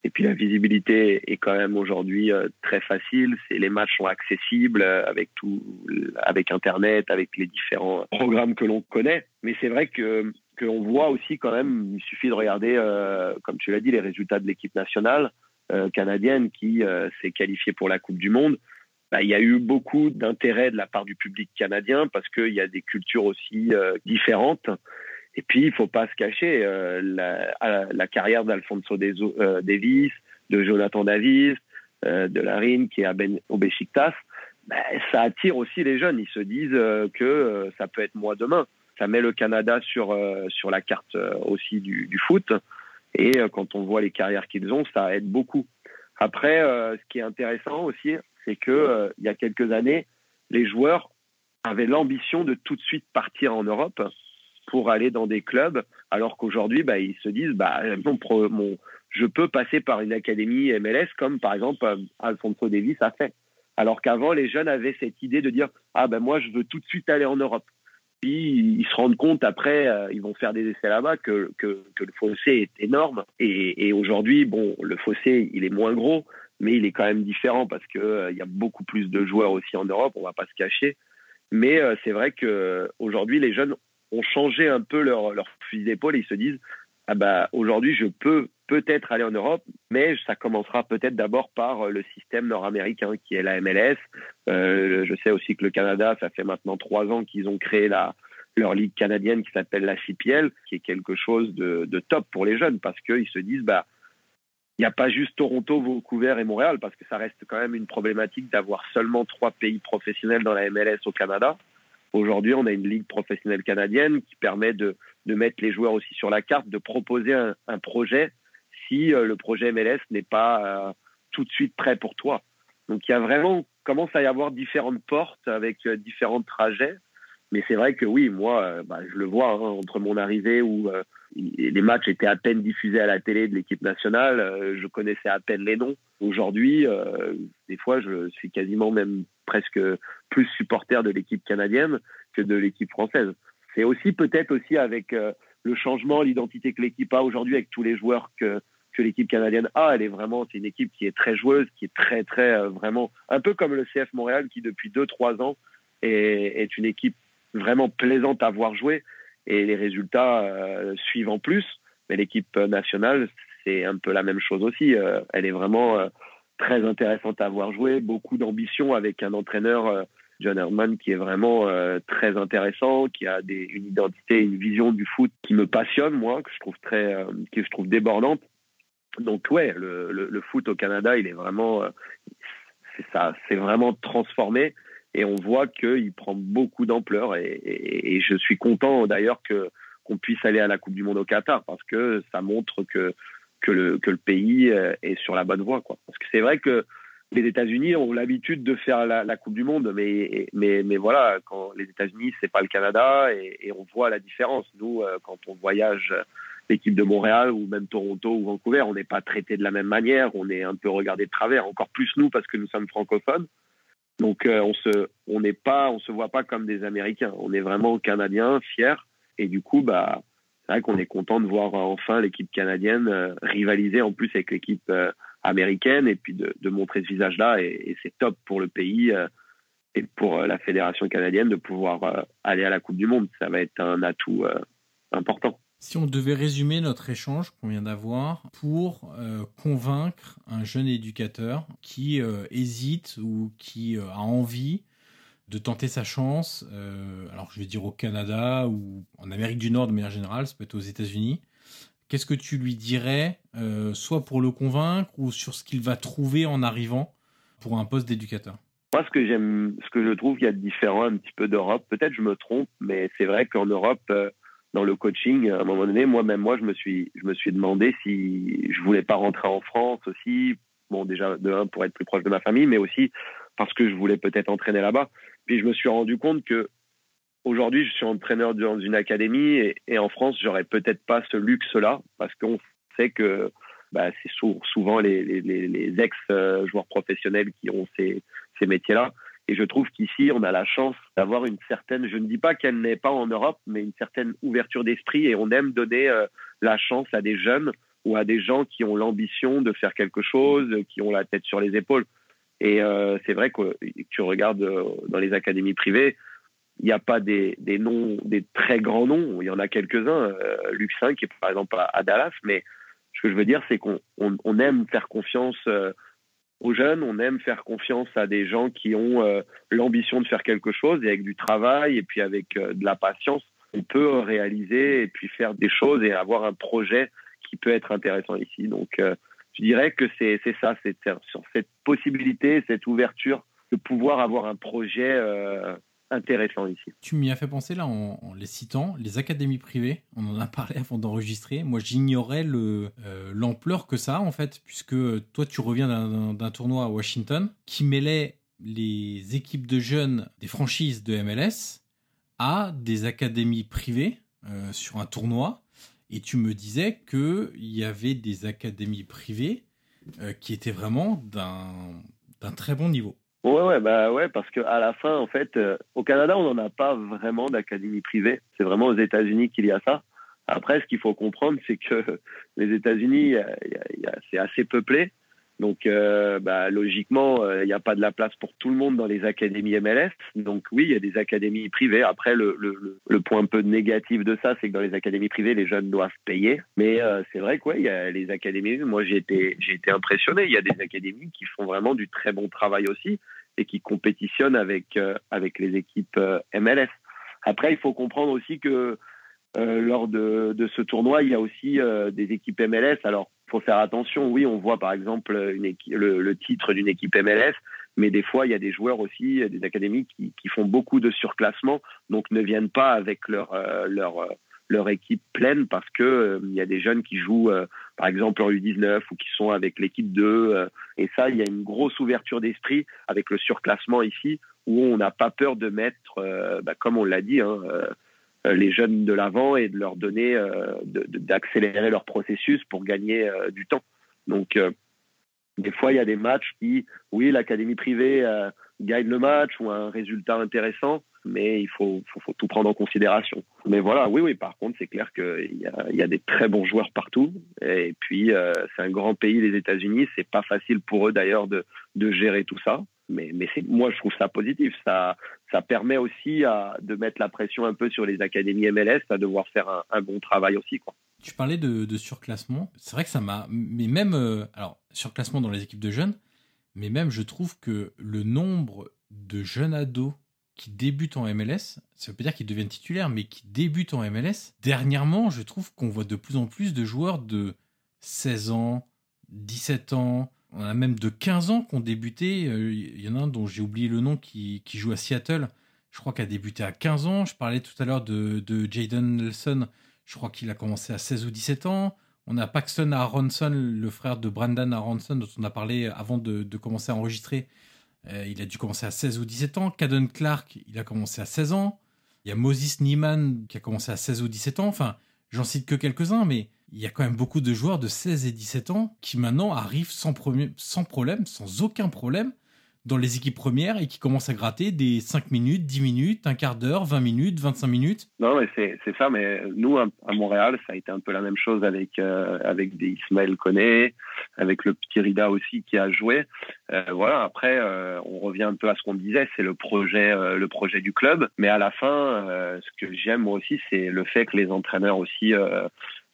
D: Et puis la visibilité est quand même aujourd'hui euh, très facile. Les matchs sont accessibles euh, avec tout, avec Internet, avec les différents programmes que l'on connaît. Mais c'est vrai que qu'on voit aussi quand même. Il suffit de regarder, euh, comme tu l'as dit, les résultats de l'équipe nationale canadienne qui s'est qualifiée pour la Coupe du Monde. Bah, il y a eu beaucoup d'intérêt de la part du public canadien parce qu'il y a des cultures aussi différentes. Et puis, il faut pas se cacher, euh, la, la, carrière d'Alfonso euh, Davis, de Jonathan Davis, euh, de Larine qui est à ben, au Besiktas, ben, ça attire aussi les jeunes. Ils se disent euh, que euh, ça peut être moi demain. Ça met le Canada sur, sur la carte aussi du, du, foot. Et quand on voit les carrières qu'ils ont, ça aide beaucoup. Après, ce qui est intéressant aussi, c'est que il y a quelques années, les joueurs avaient l'ambition de tout de suite partir en Europe pour aller dans des clubs, alors qu'aujourd'hui, bah, ils se disent, bah, mon, je peux passer par une académie MLS, comme par exemple euh, Alfonso Davis a fait. Alors qu'avant, les jeunes avaient cette idée de dire, ah ben moi, je veux tout de suite aller en Europe. Puis ils se rendent compte après, euh, ils vont faire des essais là-bas que, que, le fossé est énorme. Et, aujourd'hui, bon, le fossé, il est moins gros, mais il est quand même différent parce que euh, y a beaucoup plus de joueurs aussi en Europe. On va pas se cacher. Mais c'est vrai que aujourd'hui, les jeunes ont changé un peu leur, leur fusil d'épaule. Ils se disent ah bah aujourd'hui je peux peut-être aller en Europe, mais ça commencera peut-être d'abord par le système nord-américain qui est la MLS. Euh, je sais aussi que le Canada, ça fait maintenant trois ans qu'ils ont créé leur ligue canadienne qui s'appelle la CPL, qui est quelque chose de, de top pour les jeunes parce qu'ils se disent bah il n'y a pas juste Toronto, Vancouver et Montréal, parce que ça reste quand même une problématique d'avoir seulement trois pays professionnels dans la MLS au Canada. Aujourd'hui, on a une ligue professionnelle canadienne qui permet de, mettre les joueurs aussi sur la carte, de proposer un, un projet si euh, le projet MLS n'est pas euh, tout de suite prêt pour toi. Donc il y a vraiment commence à y avoir différentes portes avec euh, différents trajets. Mais c'est vrai que oui, moi, bah, je le vois hein, entre mon arrivée où les matchs étaient à peine diffusés à la télé de l'équipe nationale, je connaissais à peine les noms. Aujourd'hui, des fois, je suis quasiment même presque plus supporter de l'équipe canadienne que de l'équipe française. C'est aussi peut-être aussi avec euh, le changement, l'identité que l'équipe a aujourd'hui avec tous les joueurs que que l'équipe canadienne a. Elle est vraiment, c'est une équipe qui est très joueuse, qui est très très euh, vraiment un peu comme le CF Montréal qui depuis deux trois ans est, est, une équipe vraiment plaisante à voir jouer et les résultats euh, suivent en plus. Mais l'équipe nationale, c'est un peu la même chose aussi. elle est vraiment très intéressante à voir jouer, beaucoup d'ambition avec un entraîneur, euh, John Herman, qui est vraiment euh, très intéressant, qui a une identité, une vision du foot qui me passionne, moi, que je trouve très, euh, que je trouve débordante. Donc ouais, le, foot au Canada, il est vraiment, c'est ça, c'est vraiment transformé. Et on voit qu'il prend beaucoup d'ampleur. Et, je suis content d'ailleurs que qu'on puisse aller à la Coupe du Monde au Qatar parce que ça montre que que le, que le pays est sur la bonne voie. Quoi. Parce que c'est vrai que les États-Unis ont l'habitude de faire la, Coupe du Monde, mais, mais, mais voilà, quand les États-Unis, c'est pas le Canada, et, on voit la différence. Nous, euh, quand on voyage l'équipe de Montréal ou même Toronto ou Vancouver, on n'est pas traité de la même manière, on est un peu regardé de travers, encore plus nous parce que nous sommes francophones. Donc euh, on se, on se voit pas comme des Américains. On est vraiment Canadiens, fiers, et du coup, bah, c'est vrai qu'on est content de voir enfin l'équipe canadienne euh, rivaliser en plus avec l'équipe américaine et puis de, montrer ce visage-là. Et, c'est top pour le pays euh, et pour euh, la fédération canadienne de pouvoir euh, aller à la Coupe du Monde. Ça va être un atout important.
C: Si on devait résumer notre échange qu'on vient d'avoir pour convaincre un jeune éducateur qui hésite ou qui a envie de tenter sa chance, alors je vais dire au Canada ou en Amérique du Nord de manière générale, ça peut être aux États-Unis, qu'est-ce que tu lui dirais, euh, soit pour le convaincre ou sur ce qu'il va trouver en arrivant pour un poste d'éducateur?
D: Moi, ce que j'aime, ce que je trouve qu'il y a de différent un petit peu d'Europe, peut-être je me trompe, mais c'est vrai qu'en Europe, euh, dans le coaching, à un moment donné, moi-même, moi, je me suis, je me suis demandé si je voulais pas rentrer en France aussi. Bon, déjà de un pour être plus proche de ma famille, mais aussi parce que je voulais peut-être entraîner là-bas. Puis je me suis rendu compte que Aujourd'hui, je suis entraîneur dans une académie et, en France, j'aurais peut-être pas ce luxe-là parce qu'on sait que bah, c'est souvent les, ex-joueurs professionnels qui ont ces, métiers-là. Et je trouve qu'ici, on a la chance d'avoir une certaine, je ne dis pas qu'elle n'est pas en Europe, mais une certaine ouverture d'esprit et on aime donner euh, la chance à des jeunes ou à des gens qui ont l'ambition de faire quelque chose, qui ont la tête sur les épaules. Et euh, c'est vrai que tu regardes euh, dans les académies privées, il n'y a pas des, des, noms, des très grands noms. Il y en a quelques-uns. Euh, Luc 5 est par exemple à, Dallas, mais ce que je veux dire, c'est qu'on on, aime faire confiance euh, aux jeunes, on aime faire confiance à des gens qui ont euh, l'ambition de faire quelque chose et avec du travail et puis avec de la patience, on peut réaliser et puis faire des choses et avoir un projet qui peut être intéressant ici. Donc, je dirais que c'est ça, c'est sur cette possibilité, cette ouverture de pouvoir avoir un projet intéressant ici.
C: Tu m'y as fait penser là en, les citant, les académies privées, on en a parlé avant d'enregistrer. Moi j'ignorais euh, l'ampleur que ça a en fait, puisque toi tu reviens d'un tournoi à Washington qui mêlait les équipes de jeunes des franchises de MLS à des académies privées euh, sur un tournoi. Et tu me disais qu'il y avait des académies privées euh, qui étaient vraiment d'un très bon niveau.
D: Ouais, ouais, bah ouais, parce qu'à la fin, en fait, euh, au Canada, on n'en a pas vraiment d'académie privée. C'est vraiment aux États-Unis qu'il y a ça. Après, ce qu'il faut comprendre, c'est que les États-Unis, c'est assez peuplé. Donc, euh, bah, logiquement, euh, il n'y a pas de la place pour tout le monde dans les académies MLS. Donc, oui, il y a des académies privées. Après, le, le, le, point un peu négatif de ça, c'est que dans les académies privées, les jeunes doivent payer. Mais euh, c'est vrai qu'il y a les académies. Moi, j'ai été, j'ai été impressionné. Il y a des académies qui font vraiment du très bon travail aussi et qui compétitionnent avec, avec les équipes MLS. Après, il faut comprendre aussi que lors de, de, ce tournoi, il y a aussi des équipes MLS. Alors, faut faire attention. Oui, on voit par exemple le, titre d'une équipe MLS, mais des fois, il y a des joueurs aussi, des académies qui, font beaucoup de surclassement, donc ne viennent pas avec leur, euh, leur, euh, leur équipe pleine parce que euh, il y a des jeunes qui jouent, par exemple, en U19 ou qui sont avec l'équipe 2. et ça, il y a une grosse ouverture d'esprit avec le surclassement ici, où on n'a pas peur de mettre, bah, comme on l'a dit, hein, euh, les jeunes de l'avant et de leur donner, euh, d'accélérer leur processus pour gagner euh, du temps. Donc, des fois, il y a des matchs qui, oui, l'académie privée gagne le match ou a un résultat intéressant, mais il faut, tout prendre en considération. Mais voilà, oui, oui, par contre, c'est clair qu'il y a, y a des très bons joueurs partout. Et puis, c'est un grand pays, les États-Unis. C'est pas facile pour eux d'ailleurs de gérer tout ça mais, moi, je trouve ça positif. Ça, permet aussi de mettre la pression un peu sur les académies MLS à devoir faire un, bon travail aussi.
C: Tu parlais de, surclassement. C'est vrai que ça m'a. Mais même. Euh, alors, surclassement dans les équipes de jeunes, mais même, je trouve que le nombre de jeunes ados qui débutent en MLS, ça veut pas dire qu'ils deviennent titulaires, mais qui débutent en MLS, dernièrement, je trouve qu'on voit de plus en plus de joueurs de 16 ans, 17 ans, On a même de 15 ans qu'on débuté. Il y en a un dont j'ai oublié le nom qui, joue à Seattle. Je crois qu'il a débuté à 15 ans. Je parlais tout à l'heure de, de Jaden Nelson. Je crois qu'il a commencé à 16 ou 17 ans. On a Paxton Aronson, le frère de Brandon Aronson, dont on a parlé avant de, de commencer à enregistrer. Euh, il a dû commencer à 16 ou 17 ans. Caden Clark, il a commencé à 16 ans. Il y a Moses Niemann qui a commencé à 16 ou 17 ans. Enfin, j'en cite que quelques-uns, mais il y a quand même beaucoup de joueurs de 16 et 17 ans qui maintenant arrivent sans, problème, sans aucun problème, dans les équipes premières et qui commencent à gratter des 5 minutes, 10 minutes, un quart d'heure, 20 minutes, 25 minutes.
D: Non, mais c'est, ça. Mais nous, à, Montréal, ça a été un peu la même chose avec, euh, avec des Ismaël Koné, avec le petit Rida aussi qui a joué. Euh, voilà, après, euh, on revient un peu à ce qu'on disait, c'est le projet, le projet du club. Mais à la fin, ce que j'aime moi aussi, c'est le fait que les entraîneurs aussi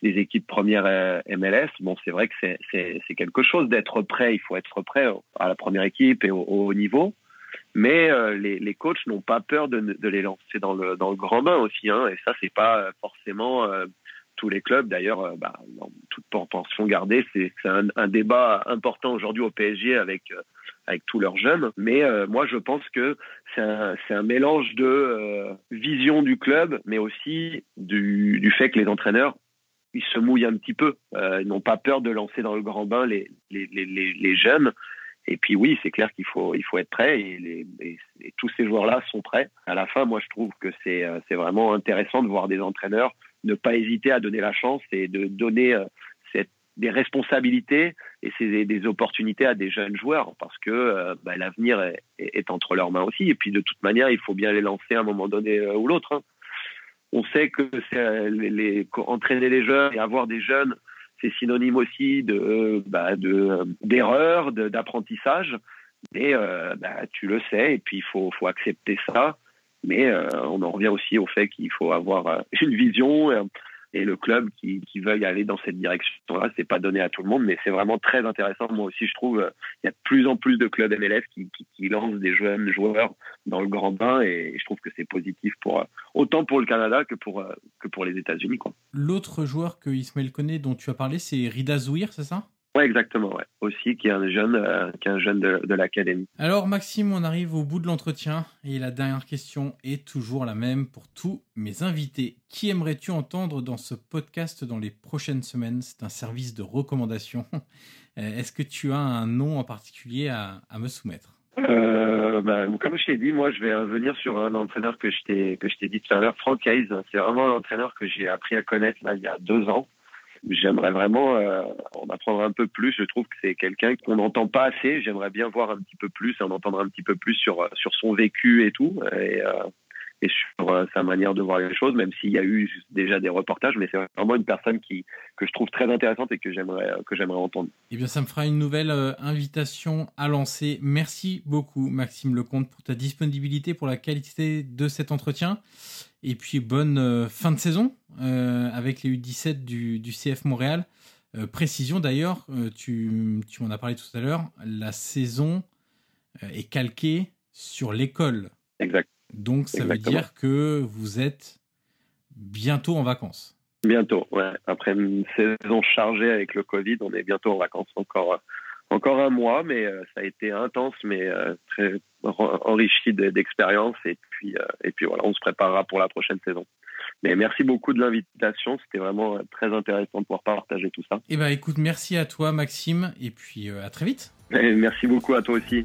D: des équipes premières euh, MLS. Bon, c'est vrai que c'est quelque chose d'être prêt. Il faut être prêt à la première équipe et au, haut niveau. Mais euh, les, les, coachs n'ont pas peur de, de, les lancer dans le, dans le grand bain aussi. Hein, et ça, c'est pas forcément euh, tous les clubs. D'ailleurs, bah, dans toute proportion gardée, c'est un, un, débat important aujourd'hui au PSG avec avec tous leurs jeunes. Mais moi, je pense que c'est un, un, mélange de vision du club, mais aussi du, du fait que les entraîneurs ils se mouillent un petit peu. Euh, ils n'ont pas peur de lancer dans le grand bain les, les, les, les jeunes. Et puis oui, c'est clair qu'il faut, il faut être prêt et, les, et, tous ces joueurs-là sont prêts. À la fin, moi, je trouve que c'est, euh, c'est vraiment intéressant de voir des entraîneurs ne pas hésiter à donner la chance et de donner euh, cette, des responsabilités et c'est des opportunités à des jeunes joueurs parce que bah, l'avenir est, est, entre leurs mains aussi. Et puis de toute manière, il faut bien les lancer à un moment donné ou l'autre. Hein on sait que c'est les, entraîner les jeunes et avoir des jeunes, c'est synonyme aussi de bah, d'erreur, d'apprentissage. Mais euh, bah, tu le sais, et puis il faut, faut accepter ça. Mais euh, on en revient aussi au fait qu'il faut avoir euh, une vision et le club qui, veuille aller dans cette direction-là, c'est pas donné à tout le monde, mais c'est vraiment très intéressant. Moi aussi, je trouve, il y a de plus en plus de clubs MLF qui, lancent des jeunes joueurs dans le grand bain, et je trouve que c'est positif pour autant pour le Canada que pour que pour les États-Unis.
C: L'autre joueur que Ismaël connaît, dont tu as parlé, c'est Rida Zouir, c'est ça?
D: Ouais, exactement. Ouais. Aussi, qui est un jeune, euh, qui est un jeune de, de l'académie.
C: Alors, Maxime, on arrive au bout de l'entretien et la dernière question est toujours la même pour tous mes invités. Qui aimerais-tu entendre dans ce podcast dans les prochaines semaines? C'est un service de recommandation. Euh, est-ce que tu as un nom en particulier à, à me soumettre?
D: Euh, bah, comme je t'ai dit, moi, je vais revenir sur un entraîneur que je t'ai que je t'ai dit tout à l'heure, Frank Hayes. C'est vraiment un entraîneur que j'ai appris à connaître là, il y a deux ans j'aimerais vraiment euh, en apprendre un peu plus. Je trouve que c'est quelqu'un qu'on n'entend pas assez. J'aimerais bien voir un petit peu plus et en entendre un petit peu plus sur sur son vécu et tout. Euh, et sur euh, sa manière de voir les choses, même s'il y a eu déjà des reportages, mais c'est vraiment une personne qui que je trouve très intéressante et que j'aimerais euh, que j'aimerais entendre.
C: Eh bien, ça me fera une nouvelle euh, invitation à lancer. Merci beaucoup, Maxime Lecomte, pour ta disponibilité, pour la qualité de cet entretien. Et puis, bonne fin de saison avec les U17 du, du CF Montréal. précision d'ailleurs, tu, tu m'en as parlé tout à l'heure, la saison est calquée sur l'école.
D: Exact.
C: Donc ça veut dire que vous êtes bientôt en vacances.
D: Bientôt, ouais. Après une saison chargée avec le Covid, on est bientôt en vacances. Encore, encore un mois, mais euh, ça a été intense, mais euh, très enrichi d'expérience. Et puis, euh, et puis voilà, on se préparera pour la prochaine saison. Mais merci beaucoup de l'invitation. C'était vraiment très intéressant de pouvoir partager tout ça.
C: Eh ben, écoute, merci à toi, Maxime, et puis à très vite.
D: merci beaucoup à toi aussi.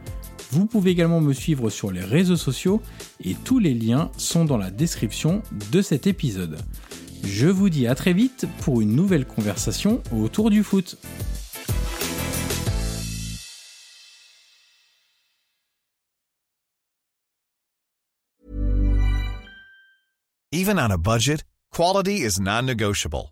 C: Vous pouvez également me suivre sur les réseaux sociaux et tous les liens sont dans la description de cet épisode. Je vous dis à très vite pour une nouvelle conversation autour du foot.
F: Even on a budget, quality is non-negotiable.